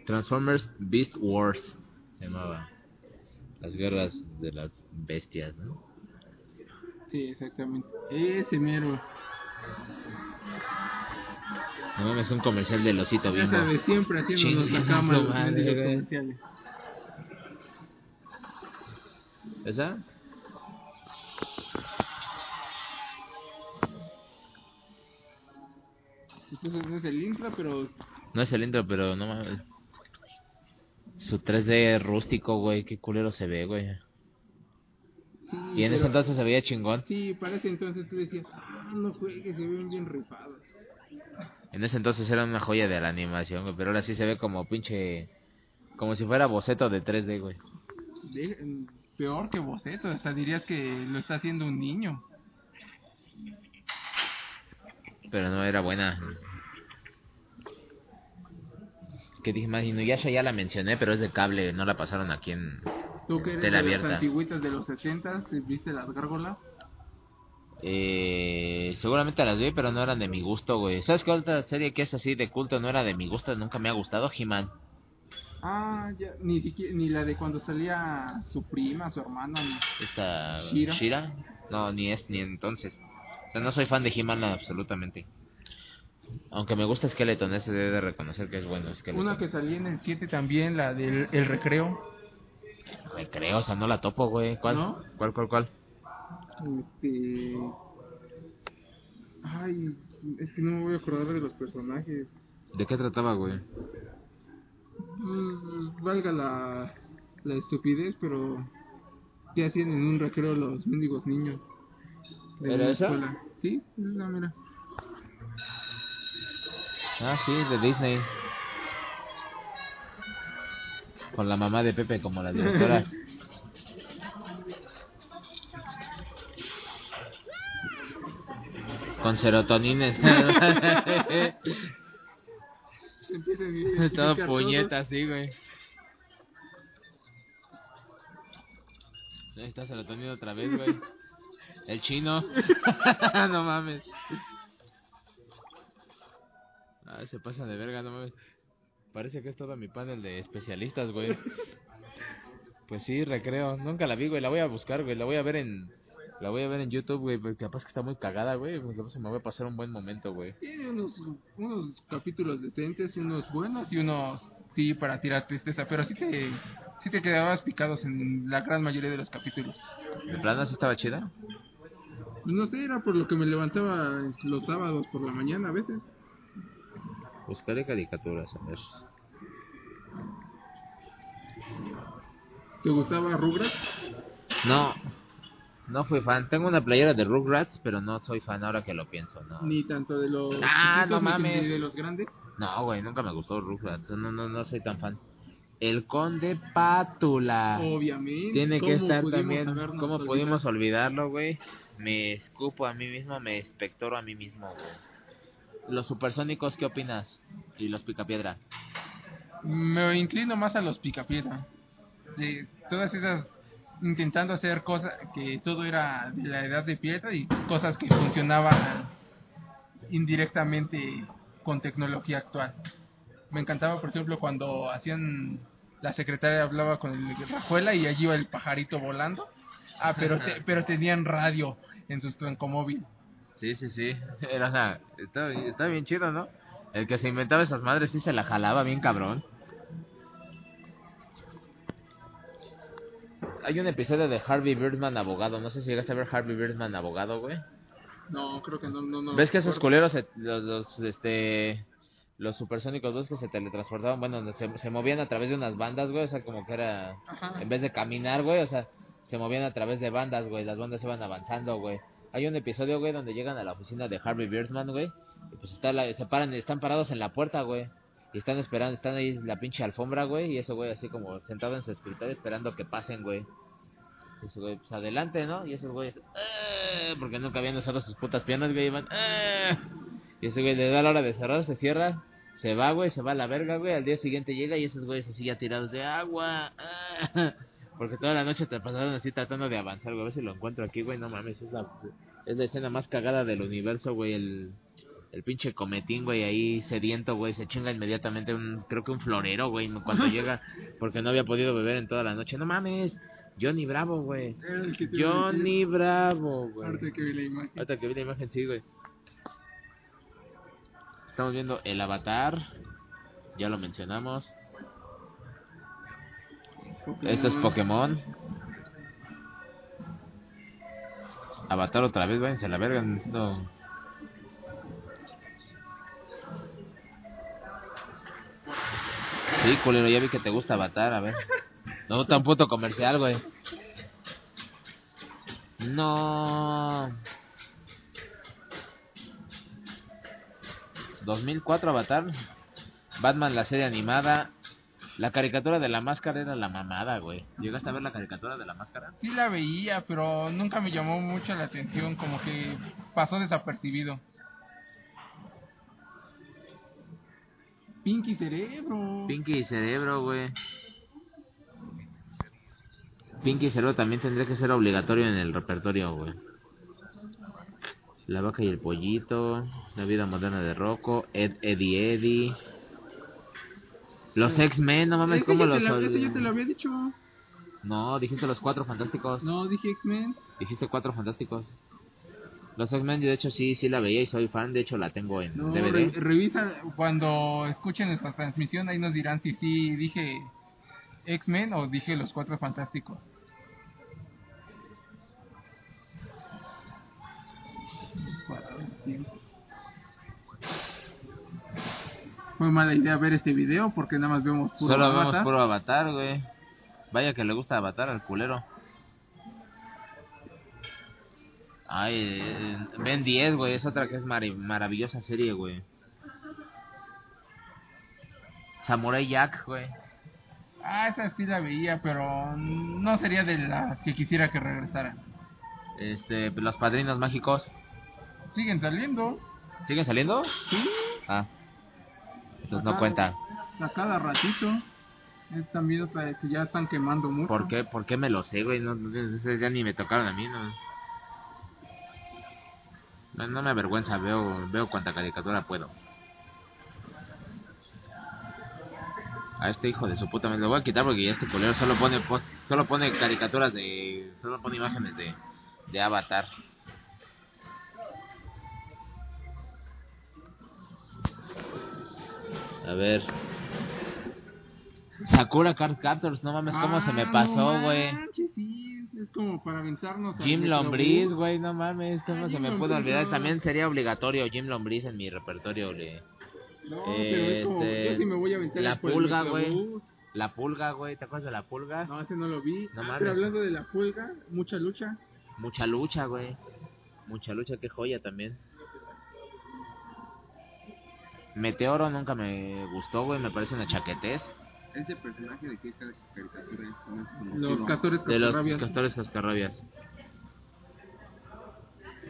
Speaker 1: Transformers Beast Wars se llamaba. Las guerras de las bestias, ¿no?
Speaker 2: Sí, exactamente. Ese mero.
Speaker 1: No mames, un comercial del osito
Speaker 2: Ya
Speaker 1: bimbo.
Speaker 2: sabes, siempre haciéndonos la
Speaker 1: su
Speaker 2: los mendigos comerciales.
Speaker 1: ¿Esa?
Speaker 2: Pues ese no es el intro, pero
Speaker 1: No es el intro, pero no mames. Su 3D rústico, güey, qué culero se ve, güey.
Speaker 2: sí.
Speaker 1: Y en ese entonces se veía chingón.
Speaker 2: Sí, para ese entonces tú decías, ah, no juegues, se ven bien rifados.
Speaker 1: En ese entonces era una joya de la animación, güey, pero ahora sí se ve como pinche... Como si fuera boceto de 3D, güey.
Speaker 2: De- peor que boceto, hasta dirías que lo está haciendo un niño.
Speaker 1: Pero no era buena. Que dije más, Inuyasha ya la mencioné, pero es de cable, no la pasaron aquí en...
Speaker 2: Tú que eres de las antigüitas de los 70 ¿viste las gárgolas?
Speaker 1: Eh, seguramente las vi, pero no eran de mi gusto, güey. ¿Sabes qué otra serie que es así de culto no era de mi gusto? Nunca me ha gustado, He-Man.
Speaker 2: Ah, ya, ni siquiera, ni la de cuando salía su prima, su hermana, ni-
Speaker 1: Esta
Speaker 2: Shira.
Speaker 1: Shira. No, ni es ni entonces. O sea, no soy fan de He-Man absolutamente. Aunque me gusta Skeleton, ese debe de reconocer que es bueno Skeleton.
Speaker 2: Una que salía en el 7 también, la del el recreo.
Speaker 1: Recreo, o sea, no la topo, güey. ¿Cuál?
Speaker 2: ¿No?
Speaker 1: ¿Cuál, cuál, cuál?
Speaker 2: Este. Ay, es que no me voy a acordar de los personajes.
Speaker 1: ¿De qué trataba, güey?
Speaker 2: Pues, valga la, la estupidez, pero. ¿Qué hacían en un recreo los mendigos niños? de
Speaker 1: ¿Era
Speaker 2: la
Speaker 1: esa?
Speaker 2: escuela? Sí, es la mira.
Speaker 1: Ah, sí, de Disney. Con la mamá de Pepe como la directora. Con serotonines. Todo puñeta, sí, güey. Ahí está serotonina otra vez, güey. El chino. no mames. Ay, se pasa de verga, no mames. Parece que es todo mi panel de especialistas, güey. Pues sí, recreo. Nunca la vi, güey. La voy a buscar, güey. La voy a ver en... La voy a ver en YouTube, güey. Porque capaz que está muy cagada, güey. porque Se me va a pasar un buen momento, güey.
Speaker 2: Tiene unos, unos capítulos decentes, unos buenos y unos sí para tirar tristeza, pero sí te, sí te quedabas picados en la gran mayoría de los capítulos.
Speaker 1: ¿De plano sí estaba chida?
Speaker 2: No sé, era por lo que me levantaba los sábados por la mañana a veces.
Speaker 1: Buscaré caricaturas, a ver.
Speaker 2: ¿Te gustaba Rugrats?
Speaker 1: No, no fui fan. Tengo una playera de Rugrats, pero no soy fan ahora que lo pienso, no.
Speaker 2: Ni tanto de los
Speaker 1: Ah,
Speaker 2: chiquitos,
Speaker 1: no
Speaker 2: ni
Speaker 1: mames.
Speaker 2: de los grandes.
Speaker 1: No, güey, nunca me gustó Rugrats. No, no, no soy tan fan. El Conde Pátula.
Speaker 2: Obviamente.
Speaker 1: Tiene que
Speaker 2: ¿Cómo
Speaker 1: estar también. ¿Cómo pudimos olvidarlo, güey? Me escupo a mí mismo, me espectoro a mí mismo, güey. Los supersónicos, ¿qué opinas? Y los picapiedra.
Speaker 2: Me inclino más a los picapiedra. De todas esas intentando hacer cosas que todo era de la edad de piedra y cosas que funcionaban indirectamente con tecnología actual. Me encantaba, por ejemplo, cuando hacían la secretaria hablaba con el Rajuela y allí iba el pajarito volando. Ah, pero te- pero tenían radio en su troncomóvil.
Speaker 1: Sí, sí, sí. Era una... Está, está bien chido, ¿no? El que se inventaba esas madres sí se la jalaba bien cabrón. Hay un episodio de Harvey Birdman abogado. No sé si llegaste a ver Harvey Birdman abogado, güey.
Speaker 2: No, creo que no, no, no.
Speaker 1: ¿Ves que esos culeros, los, los, este, los supersónicos, ves que se teletransportaban? Bueno, se, se movían a través de unas bandas, güey. O sea, como que era,
Speaker 2: Ajá.
Speaker 1: en vez de caminar, güey, o sea, se movían a través de bandas, güey. Las bandas iban avanzando, güey. Hay un episodio, güey, donde llegan a la oficina de Harvey Birdman, güey. Y pues está la, se paran, están parados en la puerta, güey. Y están esperando, están ahí en la pinche alfombra, güey. Y eso, güey, así como sentado en su escritorio esperando que pasen, güey. Y ese güey, pues adelante, ¿no? Y esos güeyes, "Eh", porque nunca habían usado sus putas piernas, güey. Iban, "Eh". Y ese güey le da la hora de cerrar, se cierra, se va, güey, se va a la verga, güey. Al día siguiente llega y esos güeyes así ya tirados de agua. "Ah". Porque toda la noche te pasaron así tratando de avanzar, güey. A ver si lo encuentro aquí, güey. No mames, es la, es la escena más cagada del universo, güey. El, el pinche cometín, güey, ahí sediento, güey. Se chinga inmediatamente un, creo que un florero, güey, cuando llega. Porque no había podido beber en toda la noche. No mames, Johnny Bravo, güey. Johnny Bravo, güey.
Speaker 2: Ahorita que vi la imagen.
Speaker 1: Ahorita que vi la imagen, sí, güey. Estamos viendo el Avatar. Ya lo mencionamos. Esto es Pokémon. Avatar otra vez, váyanse a la verga. Necesito... Sí, culero, ya vi que te gusta Avatar, a ver. No, tan puto comercial, güey. No. 2004 Avatar. Batman la serie animada. La caricatura de la máscara era la mamada, güey. ¿Llegaste a ver la caricatura de la máscara?
Speaker 2: Sí la veía, pero nunca me llamó mucho la atención, como que pasó desapercibido. Pinky Cerebro.
Speaker 1: Pinky Cerebro, güey. Pinky Cerebro también tendría que ser obligatorio en el repertorio, güey. La vaca y el pollito. La vida moderna de Rocco. Ed, Eddie, Eddie. Los X-Men, no mames, ¿cómo los...
Speaker 2: la-
Speaker 1: ol-
Speaker 2: ese ya te lo había dicho.
Speaker 1: No, dijiste los cuatro fantásticos.
Speaker 2: No, dije X-Men.
Speaker 1: Dijiste cuatro fantásticos. Los X-Men, yo de hecho sí, sí la veía y soy fan. De hecho la tengo en
Speaker 2: No,
Speaker 1: DVD.
Speaker 2: re- revisa cuando escuchen nuestra transmisión, ahí nos dirán si sí dije X-Men o dije los cuatro fantásticos. Fue mala idea ver este video porque nada más vemos puro
Speaker 1: Solo vemos
Speaker 2: Avatar.
Speaker 1: puro Avatar, güey. Vaya que le gusta Avatar al culero. Ay, eh, Ben 10, güey, es otra que es mari- maravillosa serie, güey. Samurai Jack, güey.
Speaker 2: Ah, esa sí la veía, pero no sería de las que quisiera que regresaran.
Speaker 1: Este, Los Padrinos Mágicos.
Speaker 2: Siguen saliendo.
Speaker 1: ¿Siguen saliendo?
Speaker 2: Sí.
Speaker 1: Ah. Entonces no
Speaker 2: Ajá.
Speaker 1: cuenta.
Speaker 2: A cada ratito. Es también que ya están quemando mucho.
Speaker 1: ¿Por qué? ¿Por qué me lo sé, güey? No, no, ya ni me tocaron a mí, ¿no? No, no me avergüenza, veo, veo cuanta caricatura puedo. A este hijo de su puta madre lo voy a quitar porque ya este culero solo pone po- solo pone caricaturas de solo pone imágenes de de Avatar. A ver. Sakura Card Captors, no mames, cómo se me
Speaker 2: Ah,
Speaker 1: pasó, güey.
Speaker 2: sí, es como para aventarnos.
Speaker 1: Jim. Lombriz, güey, no mames, cómo
Speaker 2: Ah,
Speaker 1: se
Speaker 2: Jim
Speaker 1: me pudo olvidar.
Speaker 2: no.
Speaker 1: También sería obligatorio Jim Lombriz en mi repertorio, le.
Speaker 2: No, pero es como,
Speaker 1: Este,
Speaker 2: yo sí me voy a aventar
Speaker 1: la pulga, güey. La pulga, güey, ¿te acuerdas de la pulga?
Speaker 2: No, ese no lo vi.
Speaker 1: No
Speaker 2: Ah,
Speaker 1: mames.
Speaker 2: pero hablando de la pulga, mucha lucha.
Speaker 1: Mucha lucha, güey. Mucha lucha, qué joya también. Meteoro nunca me gustó, güey, me parece una chaquetez.
Speaker 3: ¿Ese personaje de qué caricatura es?
Speaker 2: Los castores
Speaker 1: De los
Speaker 2: cascarrabias.
Speaker 1: castores cascarrabias.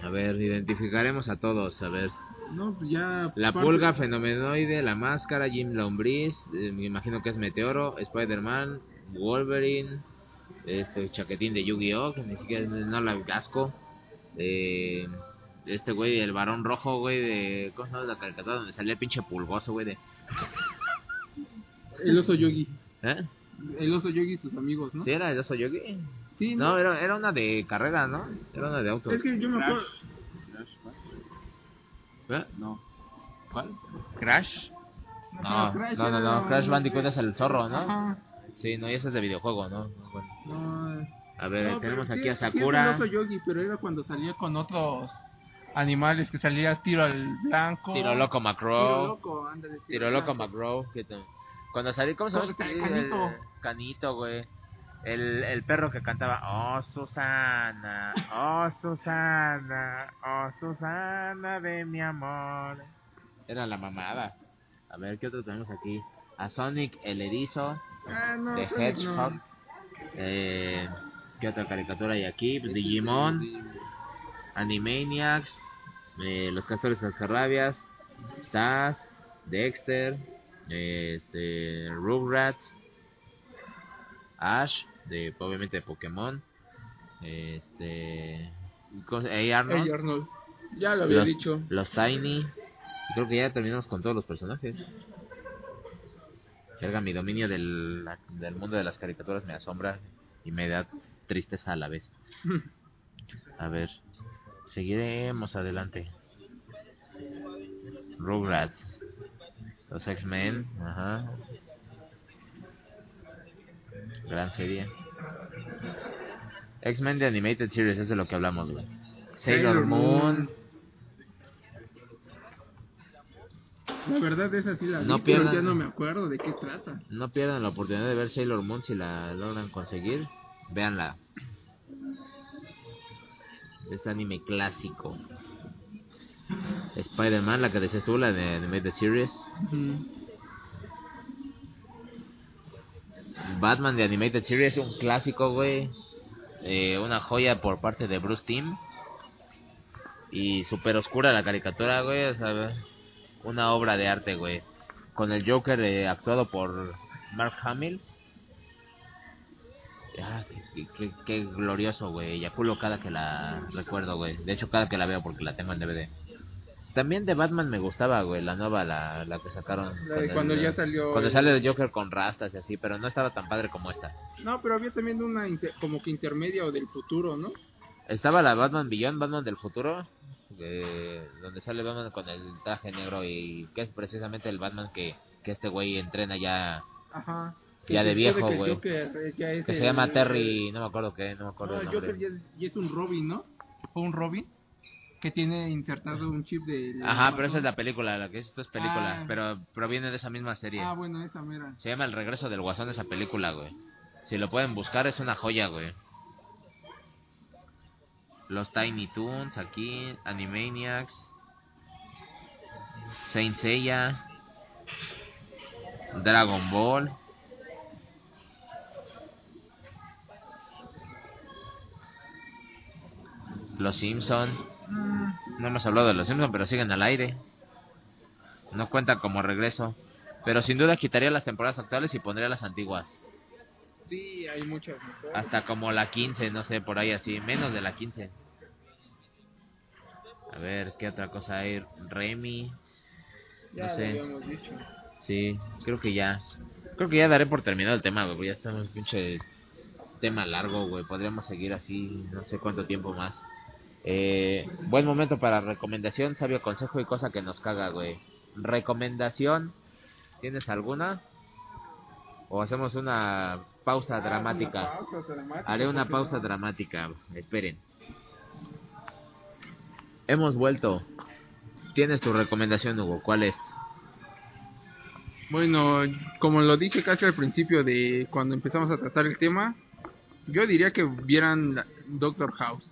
Speaker 1: A ver, identificaremos a todos, a ver.
Speaker 2: No, pues ya.
Speaker 1: La
Speaker 2: parte-
Speaker 1: pulga fenomenoide, la máscara, Jim Lombriz, eh, me imagino que es Meteoro, Spider-Man, Wolverine, este chaquetín de Yu-Gi-Oh, que ni siquiera no la asco. Eh, este güey, el varón rojo, güey, de. ¿Cómo se llama la caricatura donde salía el pinche pulgoso, güey? De,
Speaker 2: El oso yogi.
Speaker 1: ¿Eh?
Speaker 2: El oso yogi y sus amigos, ¿no?
Speaker 1: ¿Sí era el oso yogi?
Speaker 2: Sí,
Speaker 1: No, era, era una de carrera, ¿no? Era una de autos.
Speaker 2: Es que yo me acuerdo.
Speaker 3: Crash, ¿cuál?
Speaker 1: ¿Eh?
Speaker 3: No.
Speaker 1: ¿Cuál?
Speaker 3: Crash.
Speaker 1: No,
Speaker 2: Crash
Speaker 1: no, no,
Speaker 2: era
Speaker 1: no, Crash Bandicoot es el zorro, ¿no?
Speaker 2: Ajá.
Speaker 1: Sí, no, y ese es de videojuego, ¿no? No, bueno.
Speaker 2: No,
Speaker 1: A ver,
Speaker 2: no,
Speaker 1: tenemos aquí
Speaker 2: sí-
Speaker 1: a
Speaker 2: sí
Speaker 1: Sakura.
Speaker 2: el oso yogi, pero era cuando salía con otros animales que salía tiro al blanco.
Speaker 1: Tiro Loco
Speaker 2: Tiro
Speaker 1: Macro.
Speaker 2: loco, ándale.
Speaker 1: Tiro Loco Macro. que te- Cuando salí, ¿cómo se llama? Este?
Speaker 2: Canito.
Speaker 1: El- Canito, güey. El, el perro que cantaba, oh Susana, oh Susana, oh Susana de mi amor. Era la mamada. A ver, ¿qué otro tenemos aquí? A Sonic el erizo,
Speaker 2: Ah, no,
Speaker 1: de Hedgehog.
Speaker 2: no.
Speaker 1: Eh, ¿Qué otra caricatura hay aquí? Pues Digimon, Animaniacs, eh, Los Castores Cascarrabias, Taz, Dexter, eh, este, Rugrats, Ash, de obviamente de Pokémon, este, Hey Arnold,
Speaker 2: Hey, Arnold. Ya lo había
Speaker 1: los,
Speaker 2: dicho.
Speaker 1: los Tiny, creo que ya terminamos con todos los personajes. Verga, mi dominio del, del mundo de las caricaturas me asombra y me da tristeza a la vez. A ver, seguiremos adelante. Rugrats, los X-Men, ajá. Gran serie. X-Men de Animated Series, es de lo que hablamos, güey. Sailor Moon.
Speaker 2: La verdad es así la vi,
Speaker 1: No
Speaker 2: pero
Speaker 1: pierdan-
Speaker 2: ya no me acuerdo de qué trata.
Speaker 1: No pierdan la oportunidad de ver Sailor Moon si la logran conseguir. Véanla. Este anime clásico. Spider-Man, la que decías tú, la de Animated Series. Batman de Animated Series, un clásico, güey. Eh, una joya por parte de Bruce Timm. Y super oscura la caricatura, güey. O sea, una obra de arte, güey. Con el Joker eh, actuado por Mark Hamill. Ah, qué, qué- qué glorioso, güey. Yaculo cada que la recuerdo, güey. De hecho, cada que la veo porque la tengo en DVD. También de Batman me gustaba, güey. La nueva, la, la que sacaron.
Speaker 2: La de
Speaker 1: el-
Speaker 2: cuando ya salió.
Speaker 1: Cuando
Speaker 2: el-
Speaker 1: sale el Joker con rastas y así, pero no estaba tan padre como esta.
Speaker 2: No, pero había también una inter- como que intermedia o del futuro, ¿no?
Speaker 1: Estaba la Batman Beyond, Batman del futuro, eh, donde sale Batman con el traje negro y que es precisamente el Batman que, que este güey entrena ya,
Speaker 2: Ajá.
Speaker 1: Ya de viejo, güey. Que se
Speaker 2: el-
Speaker 1: llama Terry, no me acuerdo qué, no me
Speaker 2: No,
Speaker 1: acuerdo
Speaker 2: el
Speaker 1: el nombre.
Speaker 2: Joker ya es, ya es un Robin, ¿no? Fue un Robin que tiene insertado un chip de.
Speaker 1: Ajá, pero esa es la película, la que es, esto es película,
Speaker 2: Ah.
Speaker 1: pero proviene de esa misma serie.
Speaker 2: Ah, bueno, esa mera.
Speaker 1: Se llama El regreso del guasón esa película, güey. Si lo pueden buscar es una joya, güey. Los Tiny Toons aquí, Animaniacs, Saint Seiya, Dragon Ball. Los Simpson.
Speaker 2: Mm,
Speaker 1: No hemos hablado de los Simpson, pero siguen al aire. No cuenta como regreso. Pero sin duda quitaría las temporadas actuales y pondría las antiguas.
Speaker 2: sí, hay muchas mejores.
Speaker 1: Hasta como la 15, no sé, por ahí así. Menos de la 15. A ver, ¿qué otra cosa hay? Remy. No sé.
Speaker 2: dicho.
Speaker 1: Sí, creo que ya. Creo que ya daré por terminado el tema, güey. Ya estamos pinche tema largo, güey. Podríamos seguir así no sé cuánto tiempo más. Eh, buen momento para recomendación, sabio consejo y cosa que nos caga, güey. Recomendación, ¿tienes alguna? O hacemos una pausa
Speaker 2: Ah,
Speaker 1: dramática.
Speaker 2: una pausa dramática,
Speaker 1: Haré una
Speaker 2: ¿por qué
Speaker 1: pausa
Speaker 2: no?
Speaker 1: dramática. Esperen. Hemos vuelto. Tienes tu recomendación, Hugo. ¿Cuál es?
Speaker 2: Bueno, como lo dije casi al principio de cuando empezamos a tratar el tema, yo diría que vieran Doctor House.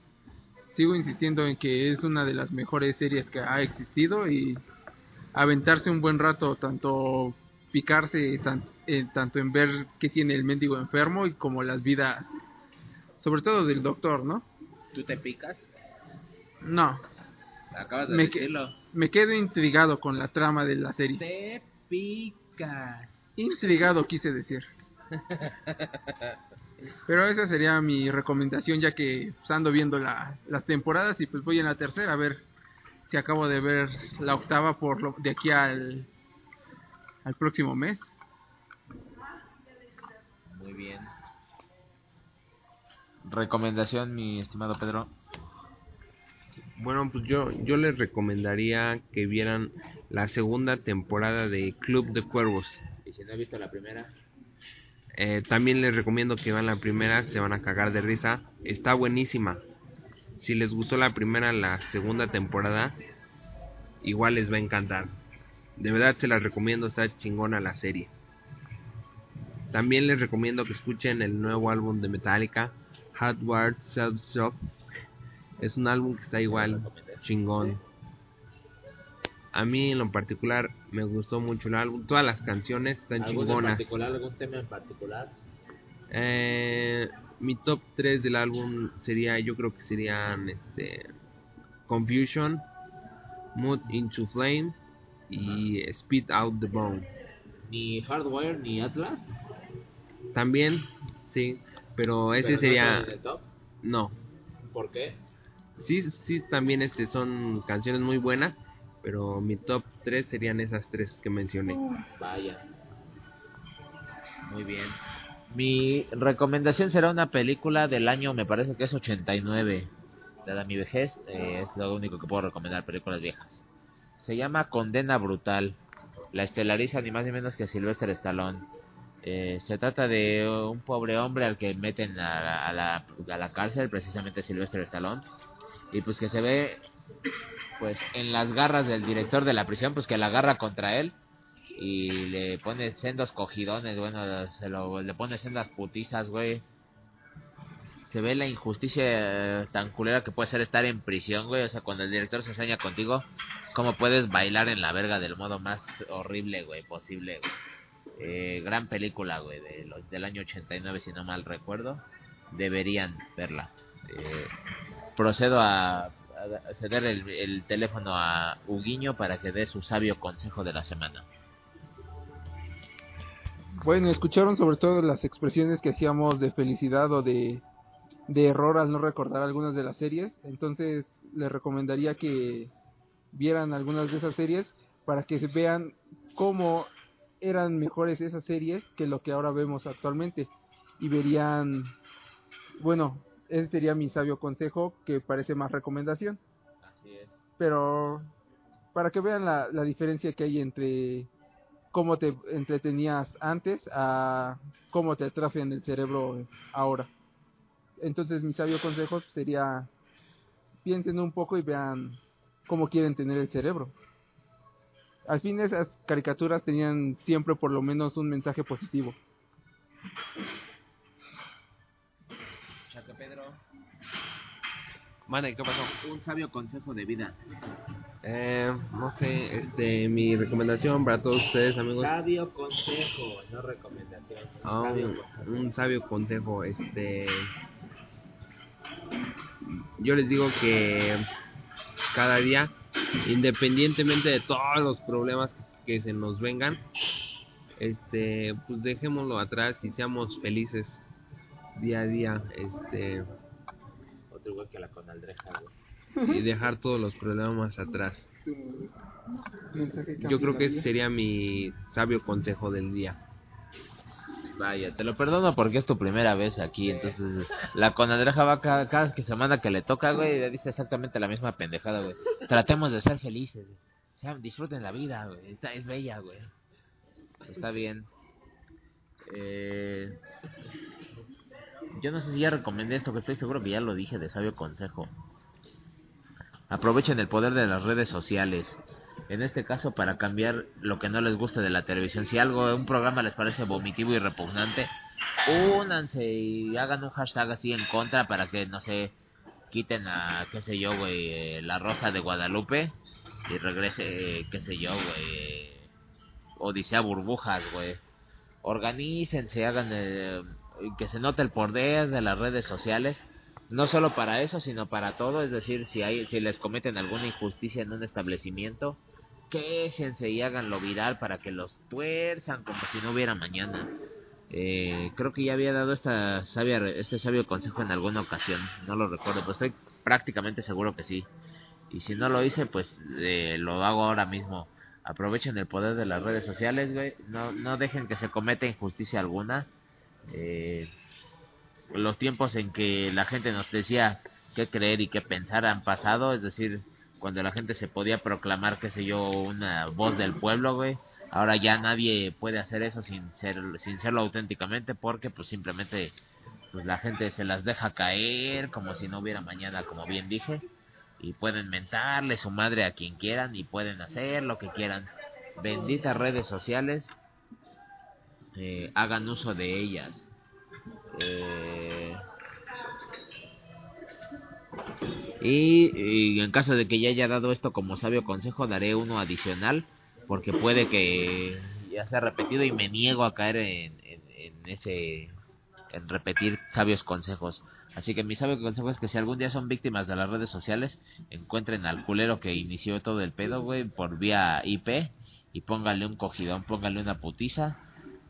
Speaker 2: Sigo insistiendo en que es una de las mejores series que ha existido y aventarse un buen rato, tanto picarse tanto, eh, tanto en ver qué tiene el mendigo enfermo y como las vidas, sobre todo del doctor, ¿no?
Speaker 1: ¿Tú te picas?
Speaker 2: No,
Speaker 1: Acabas
Speaker 2: de Me que- decirlo. me quedo intrigado con la trama de la serie.
Speaker 1: Te picas.
Speaker 2: Intrigado quise decir. Pero esa sería mi recomendación ya que pues, ando viendo la- las temporadas y pues voy en la tercera a ver si acabo de ver la octava por lo, de aquí al, al próximo mes.
Speaker 1: Muy bien. Recomendación, mi estimado Pedro.
Speaker 3: Bueno, pues yo, yo les recomendaría que vieran la segunda temporada de Club de Cuervos.
Speaker 1: Y si no he visto la primera,
Speaker 3: Eh, también les recomiendo que vean la primera, se van a cagar de risa. Está buenísima. Si les gustó la primera, la segunda temporada, igual les va a encantar. De verdad se las recomiendo, está chingona la serie. También les recomiendo que escuchen el nuevo álbum de Metallica, Hardware Self Shock. Es un álbum que está igual chingón. A mí en lo particular me gustó mucho el álbum. Todas las canciones están
Speaker 1: ¿Algún en
Speaker 3: chingonas.
Speaker 1: particular, algún tema en particular?
Speaker 3: Eh, mi top 3 del álbum sería, yo creo que serían este Confusion, Mood into Flame y Spit Out the Bone.
Speaker 1: Ni Hardware ni Atlas.
Speaker 3: También, sí, pero ese
Speaker 1: pero no
Speaker 3: sería
Speaker 1: en el top.
Speaker 3: no.
Speaker 1: ¿Por qué?
Speaker 3: Sí, sí, también este son canciones muy buenas, pero mi top 3 serían esas tres que mencioné.
Speaker 1: Vaya. Muy bien. Mi recomendación será una película del año, me parece que es 89. Dada mi vejez, eh, es lo único que puedo recomendar, películas viejas. Se llama Condena Brutal. La estelariza ni más ni menos que Sylvester Stallone. Eh, se trata de un pobre hombre al que meten a la, a la, a la cárcel, precisamente Sylvester Stallone. Y pues que se ve pues en las garras del director de la prisión, pues que la agarra contra él y le pone sendos cogidones, bueno, se lo, le pone sendas putizas, güey. Se ve la injusticia eh, tan culera que puede ser estar en prisión, güey. O sea, cuando el director se enseña contigo, cómo puedes bailar en la verga del modo más horrible, güey, posible. Eh, gran película, güey, del año 89, si no mal recuerdo. Deberían verla. Eh, procedo a, ceder el, el teléfono a Huguiño para que dé su sabio consejo de la semana.
Speaker 2: Bueno, escucharon sobre todo las expresiones que hacíamos de felicidad o de, de error al no recordar algunas de las series. Entonces les recomendaría que vieran algunas de esas series para que vean cómo eran mejores esas series que lo que ahora vemos actualmente. Y verían, bueno, ese sería mi sabio consejo que parece más recomendación.
Speaker 1: Así es.
Speaker 2: Pero para que vean la, la diferencia que hay entre cómo te entretenías antes a cómo te atrofian el cerebro ahora. Entonces mi sabio consejo sería piensen un poco y vean cómo quieren tener el cerebro. Al fin esas caricaturas tenían siempre por lo menos un mensaje positivo.
Speaker 1: Pedro,
Speaker 3: Mane, ¿qué pasó?
Speaker 1: un sabio consejo de vida.
Speaker 3: Eh, no sé, este, mi recomendación para todos ustedes, amigos.
Speaker 1: Sabio consejo, no recomendación. Un
Speaker 3: Ah,
Speaker 1: sabio
Speaker 3: un,
Speaker 1: consejo.
Speaker 3: un sabio consejo, este, yo les digo que cada día, independientemente de todos los problemas que se nos vengan, este, pues dejémoslo atrás y seamos felices día a día, este,
Speaker 1: Otro igual que la conaldreja, güey.
Speaker 3: y dejar todos los problemas atrás. Yo creo que ese sería mi sabio consejo del día.
Speaker 1: Vaya, te lo perdono porque es tu primera vez aquí, entonces la conadreja va cada, cada que semana que le toca, güey, le dice exactamente la misma pendejada, güey. Tratemos de ser felices, sean, disfruten la vida, güey, está, es bella, güey. Está bien. Eh, yo no sé si ya recomendé esto, que estoy seguro que ya lo dije de sabio consejo. Aprovechen el poder de las redes sociales. En este caso, para cambiar lo que no les guste de la televisión. Si algo, un programa les parece vomitivo y repugnante, únanse y hagan un hashtag así en contra para que, no sé, quiten a, qué sé yo, güey, eh, la Rosa de Guadalupe y regrese, eh, qué sé yo, güey, eh, Odisea Burbujas, güey. Organícense, hagan eh, que se note el poder de las redes sociales. No solo para eso, sino para todo. Es decir, si, hay, si les cometen alguna injusticia en un establecimiento, quéjense y háganlo viral para que los tuerzan como si no hubiera mañana. Eh, creo que ya había dado esta sabia, este sabio consejo en alguna ocasión. No lo recuerdo, pero estoy prácticamente seguro que sí. Y si no lo hice, pues eh, lo hago ahora mismo. Aprovechen el poder de las redes sociales. No, no dejen que se cometa injusticia alguna. Eh, los tiempos en que la gente nos decía qué creer y qué pensar han pasado, es decir, cuando la gente se podía proclamar, qué sé yo, una voz del pueblo, güey. Ahora ya nadie puede hacer eso sin ser sin serlo auténticamente porque pues simplemente pues la gente se las deja caer como si no hubiera mañana, como bien dije, y pueden mentarle su madre a quien quieran y pueden hacer lo que quieran. Benditas redes sociales, eh, hagan uso de ellas. Eh, y, en caso de que ya haya dado esto como sabio consejo, daré uno adicional, porque puede que ya sea repetido y me niego a caer en, en, en ese, en repetir sabios consejos. Así que mi sabio consejo es que si algún día son víctimas de las redes sociales, encuentren al culero que inició todo el pedo, güey, por vía IP y pónganle un cogidón, pónganle una putiza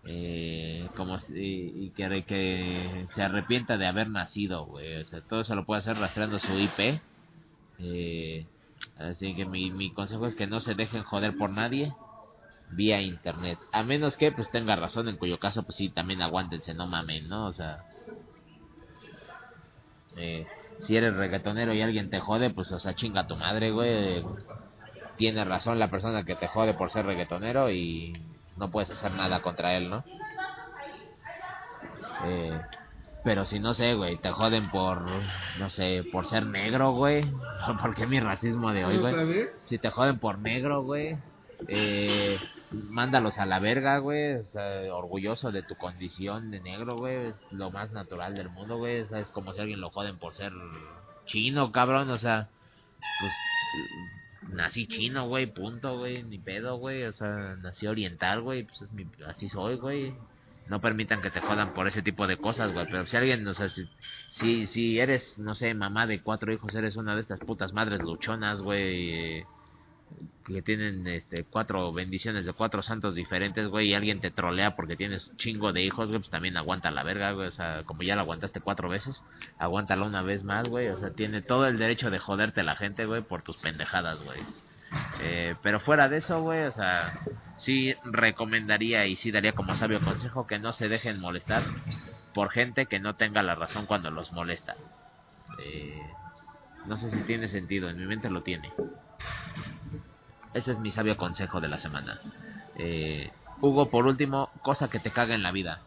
Speaker 1: eh, como si- y que, se arrepienta de haber nacido, güey. O sea, todo eso lo puede hacer rastreando su IP. Eh, así que mi, mi consejo es que no se dejen joder por nadie vía internet. A menos que pues tenga razón, en cuyo caso pues sí, también aguántense, no mamen, ¿no? O sea... Eh, si eres reggaetonero y alguien te jode, pues o sea, chinga tu madre, güey. Tiene razón la persona que te jode por ser reggaetonero y no puedes hacer nada contra él, ¿no? Eh, pero si no sé, güey, te joden por, no sé, por ser negro, güey. ¿Por qué mi racismo de hoy, güey? Si te joden por negro, güey, eh, mándalos a la verga, güey. O sea, orgulloso de tu condición de negro, güey. Es lo más natural del mundo, güey. O sea, es como si alguien lo joden por ser chino, cabrón. O sea, pues nací chino, güey, punto, güey. Ni pedo, güey. O sea, nací oriental, güey. Pues es mi, así soy, güey. No permitan que te jodan por ese tipo de cosas, güey. Pero si alguien, o sea, si, si, si eres, no sé, mamá de cuatro hijos, eres una de estas putas madres luchonas, güey. Que tienen este cuatro bendiciones de cuatro santos diferentes, güey, y alguien te trolea porque tienes chingo de hijos, güey, pues también aguanta la verga, güey, o sea, como ya la aguantaste cuatro veces, aguántala una vez más, güey, o sea, tiene todo el derecho de joderte la gente, güey, por tus pendejadas, güey. Eh, pero fuera de eso, güey, o sea, sí recomendaría y sí daría como sabio consejo que no se dejen molestar por gente que no tenga la razón cuando los molesta. Eh, no sé si tiene sentido, en mi mente lo tiene. Ese es mi sabio consejo de la semana. Eh, Hugo, por último, cosa que te caga en la vida.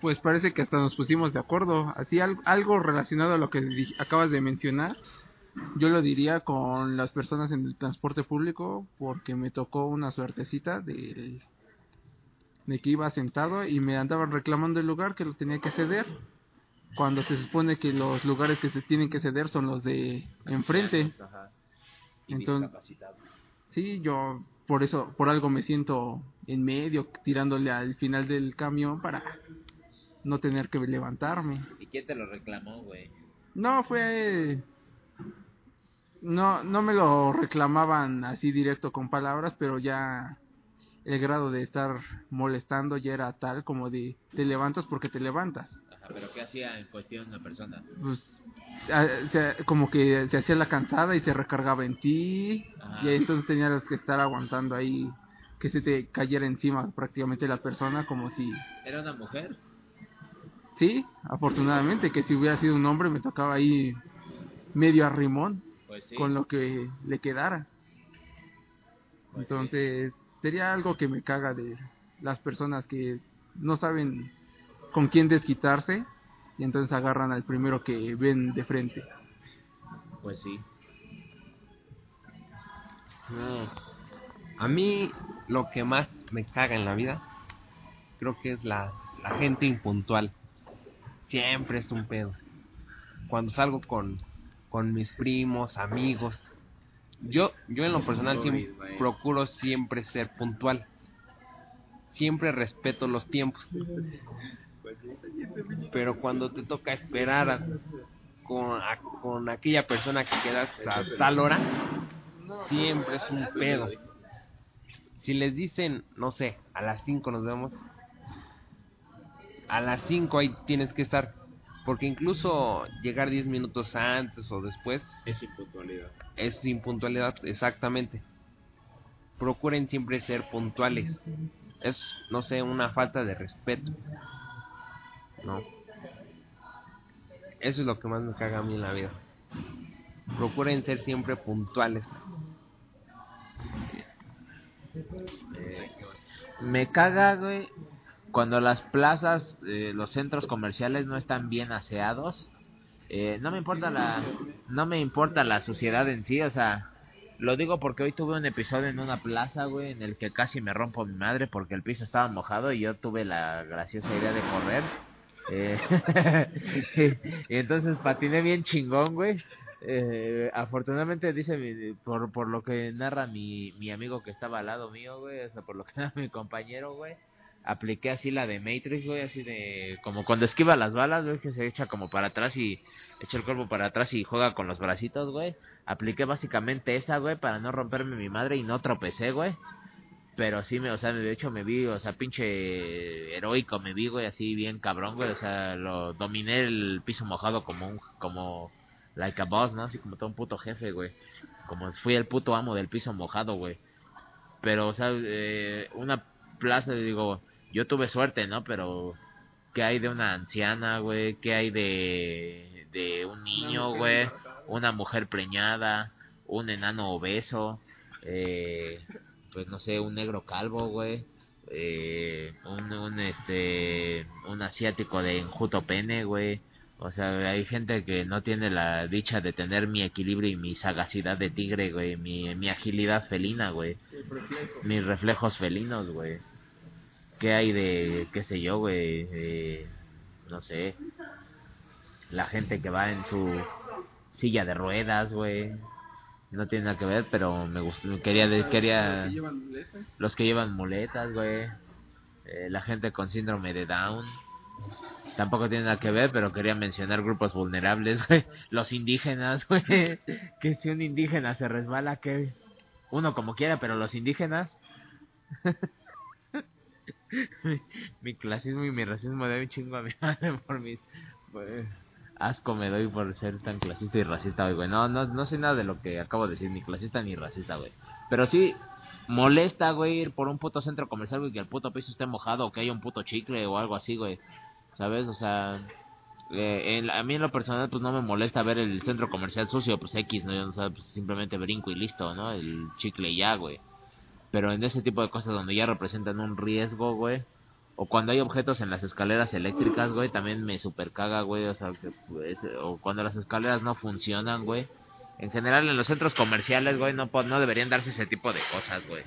Speaker 2: Pues parece que hasta nos pusimos de acuerdo. Así al- algo relacionado a lo que acabas de mencionar. Yo lo diría con las personas en el transporte público porque me tocó una suertecita del- de que iba sentado y me andaban reclamando el lugar que lo tenía que ceder. Cuando se supone que los lugares que se tienen que ceder son los de enfrente. Entonces- Sí, yo por eso, por algo me siento en medio, tirándole al final del camión para no tener que levantarme.
Speaker 1: ¿Y quién te lo reclamó, güey?
Speaker 2: No, fue... No, no me lo reclamaban así directo con palabras, pero ya el grado de estar molestando ya era tal como de te levantas porque te levantas.
Speaker 1: Pero ¿qué hacía en cuestión una persona?
Speaker 2: Pues, ah, como que se hacía la cansada y se recargaba en ti.
Speaker 1: Ajá.
Speaker 2: Y entonces tenías que estar aguantando ahí que se te cayera encima prácticamente la persona como si...
Speaker 1: ¿Era una mujer?
Speaker 2: Sí, afortunadamente que si hubiera sido un hombre me tocaba ahí medio arrimón
Speaker 1: Pues sí.
Speaker 2: con lo que le quedara.
Speaker 1: Pues sí.
Speaker 2: Entonces, sería algo que me caga de las personas que no saben con quién desquitarse y entonces agarran al primero que ven de frente.
Speaker 1: Pues sí.
Speaker 3: No. A mí lo que más me caga en la vida creo que es la, la gente impuntual. Siempre es un pedo. Cuando salgo con, con mis primos, amigos, yo, yo en lo personal siempre procuro siempre ser puntual. Siempre respeto los tiempos. Pero cuando te toca esperar a- con, a- con aquella persona que quedas a tal hora, siempre es un pedo. Si les dicen, no sé, a las 5 nos vemos, a las 5 ahí tienes que estar. Porque incluso llegar 10 minutos antes o después
Speaker 1: Es impuntualidad.
Speaker 3: es impuntualidad, exactamente. Procuren siempre ser puntuales. Es, no sé, una falta de respeto. No. Eso es lo que más me caga a mí en la vida. Procuren ser siempre puntuales.
Speaker 1: Me caga, güey, cuando las plazas, eh, los centros comerciales no están bien aseados. Eh, no me importa la, no me importa la suciedad en sí, o sea, lo digo porque hoy tuve un episodio en una plaza, güey, en el que casi me rompo mi madre porque el piso estaba mojado y yo tuve la graciosa idea de correr. Eh, y entonces patiné bien chingón, güey. Eh, afortunadamente dice por, por lo que narra mi, mi amigo que estaba al lado mío, güey, o sea, por lo que narra mi compañero, güey, apliqué así la de Matrix, güey, así de como cuando esquiva las balas, güey, que se echa como para atrás y echa el cuerpo para atrás y juega con los bracitos, güey. Apliqué básicamente esa, güey, para no romperme mi madre y no tropecé, güey. Pero sí, me, o sea, de hecho me vi, o sea, pinche heroico me vi, güey, así bien cabrón, güey, o sea, lo dominé el piso mojado como un, como, like a boss, ¿no? Así como todo un puto jefe, güey. Como fui el puto amo del piso mojado, güey. Pero, o sea, eh, una plaza, digo, yo tuve suerte, ¿no? Pero, ¿qué hay de una anciana, güey? ¿Qué hay de, de un niño, güey? Una mujer preñada, un enano obeso, eh, pues no sé, un negro calvo, güey. Eh, un, un, este, un asiático de enjuto pene, güey. O sea, hay gente que no tiene la dicha de tener mi equilibrio y mi sagacidad de tigre, güey. Mi, mi agilidad felina, güey. Mis reflejos felinos, güey. ¿Qué hay de, qué sé yo, güey? Eh, no sé. La gente que va en su silla de ruedas, güey. No tiene nada que ver, pero me gustó, quería, de- quería los que llevan muletas, güey. Eh, la gente con síndrome de Down. Tampoco tiene nada que ver, pero quería mencionar grupos vulnerables, güey. Los indígenas, güey. Que si un indígena se resbala, que uno como quiera, pero los indígenas. mi, mi clasismo y mi racismo de un chingo a mi madre por mis. pues, asco me doy por ser tan clasista y racista, hoy, güey. No, no, no sé nada de lo que acabo de decir, ni clasista ni racista, güey. Pero sí, molesta, güey, ir por un puto centro comercial, güey, que el puto piso esté mojado, o que haya un puto chicle o algo así, güey. ¿Sabes? O sea, eh, en- a mí en lo personal, pues no me molesta ver el centro comercial sucio, pues X, ¿no? Yo, o sea, pues, simplemente brinco y listo, ¿no? El chicle y ya, güey. Pero en ese tipo de cosas donde ya representan un riesgo, güey. O cuando hay objetos en las escaleras eléctricas, güey, también me super caga, güey. O sea, que, pues, o cuando las escaleras no funcionan, güey. En general, en los centros comerciales, güey, no, no deberían darse ese tipo de cosas, güey.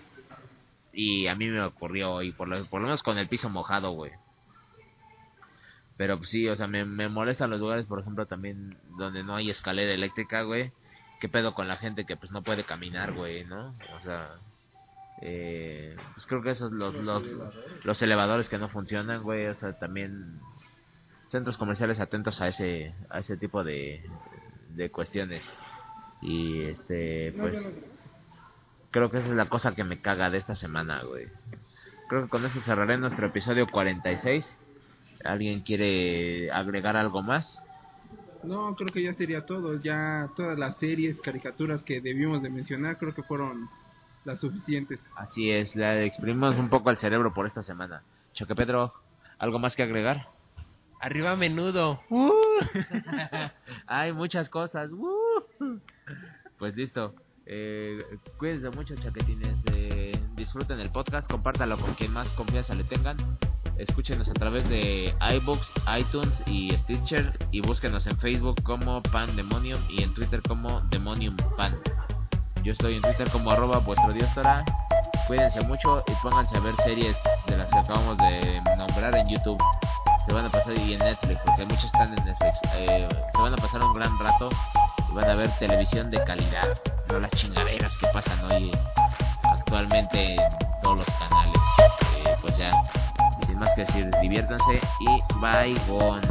Speaker 1: Y a mí me ocurrió hoy, por lo, por menos con el piso mojado, güey. Pero pues, sí, o sea, me, me molestan los lugares, por ejemplo, también donde no hay escalera eléctrica, güey. ¿Qué pedo con la gente que pues no puede caminar, güey, no? O sea, eh, pues creo que esos los, los, los elevadores que no funcionan, güey, o sea, también centros comerciales atentos a ese a ese tipo de, de cuestiones. Y este, pues creo que esa es la cosa que me caga de esta semana, güey. Creo que con eso cerraré nuestro episodio 46 ¿Alguien quiere agregar algo más?
Speaker 2: No, creo que ya sería todo. Ya todas las series, caricaturas que debimos de mencionar, creo que fueron las suficientes.
Speaker 1: Así es, le exprimimos un poco el cerebro por esta semana. Choque Pedro, ¿algo más que agregar?
Speaker 3: Arriba menudo.
Speaker 1: Hay muchas cosas. ¡uh! Pues listo. Eh, cuídense mucho, chaquetines. Eh, disfruten el podcast, compártalo con quien más confianza le tengan. Escúchenos a través de iBooks, iTunes y Stitcher. Y búsquenos en Facebook como Pandemonium y en Twitter como Demonium Pan. Yo estoy en Twitter como arroba vuestro dios Tora. Cuídense mucho y pónganse a ver series de las que acabamos de nombrar en YouTube. Se van a pasar y en Netflix, porque muchos están en Netflix. Eh, se van a pasar un gran rato y van a ver televisión de calidad, no las chingaderas que pasan hoy actualmente en todos los canales. Eh, pues ya, sin más que decir, diviértanse y bye, gone.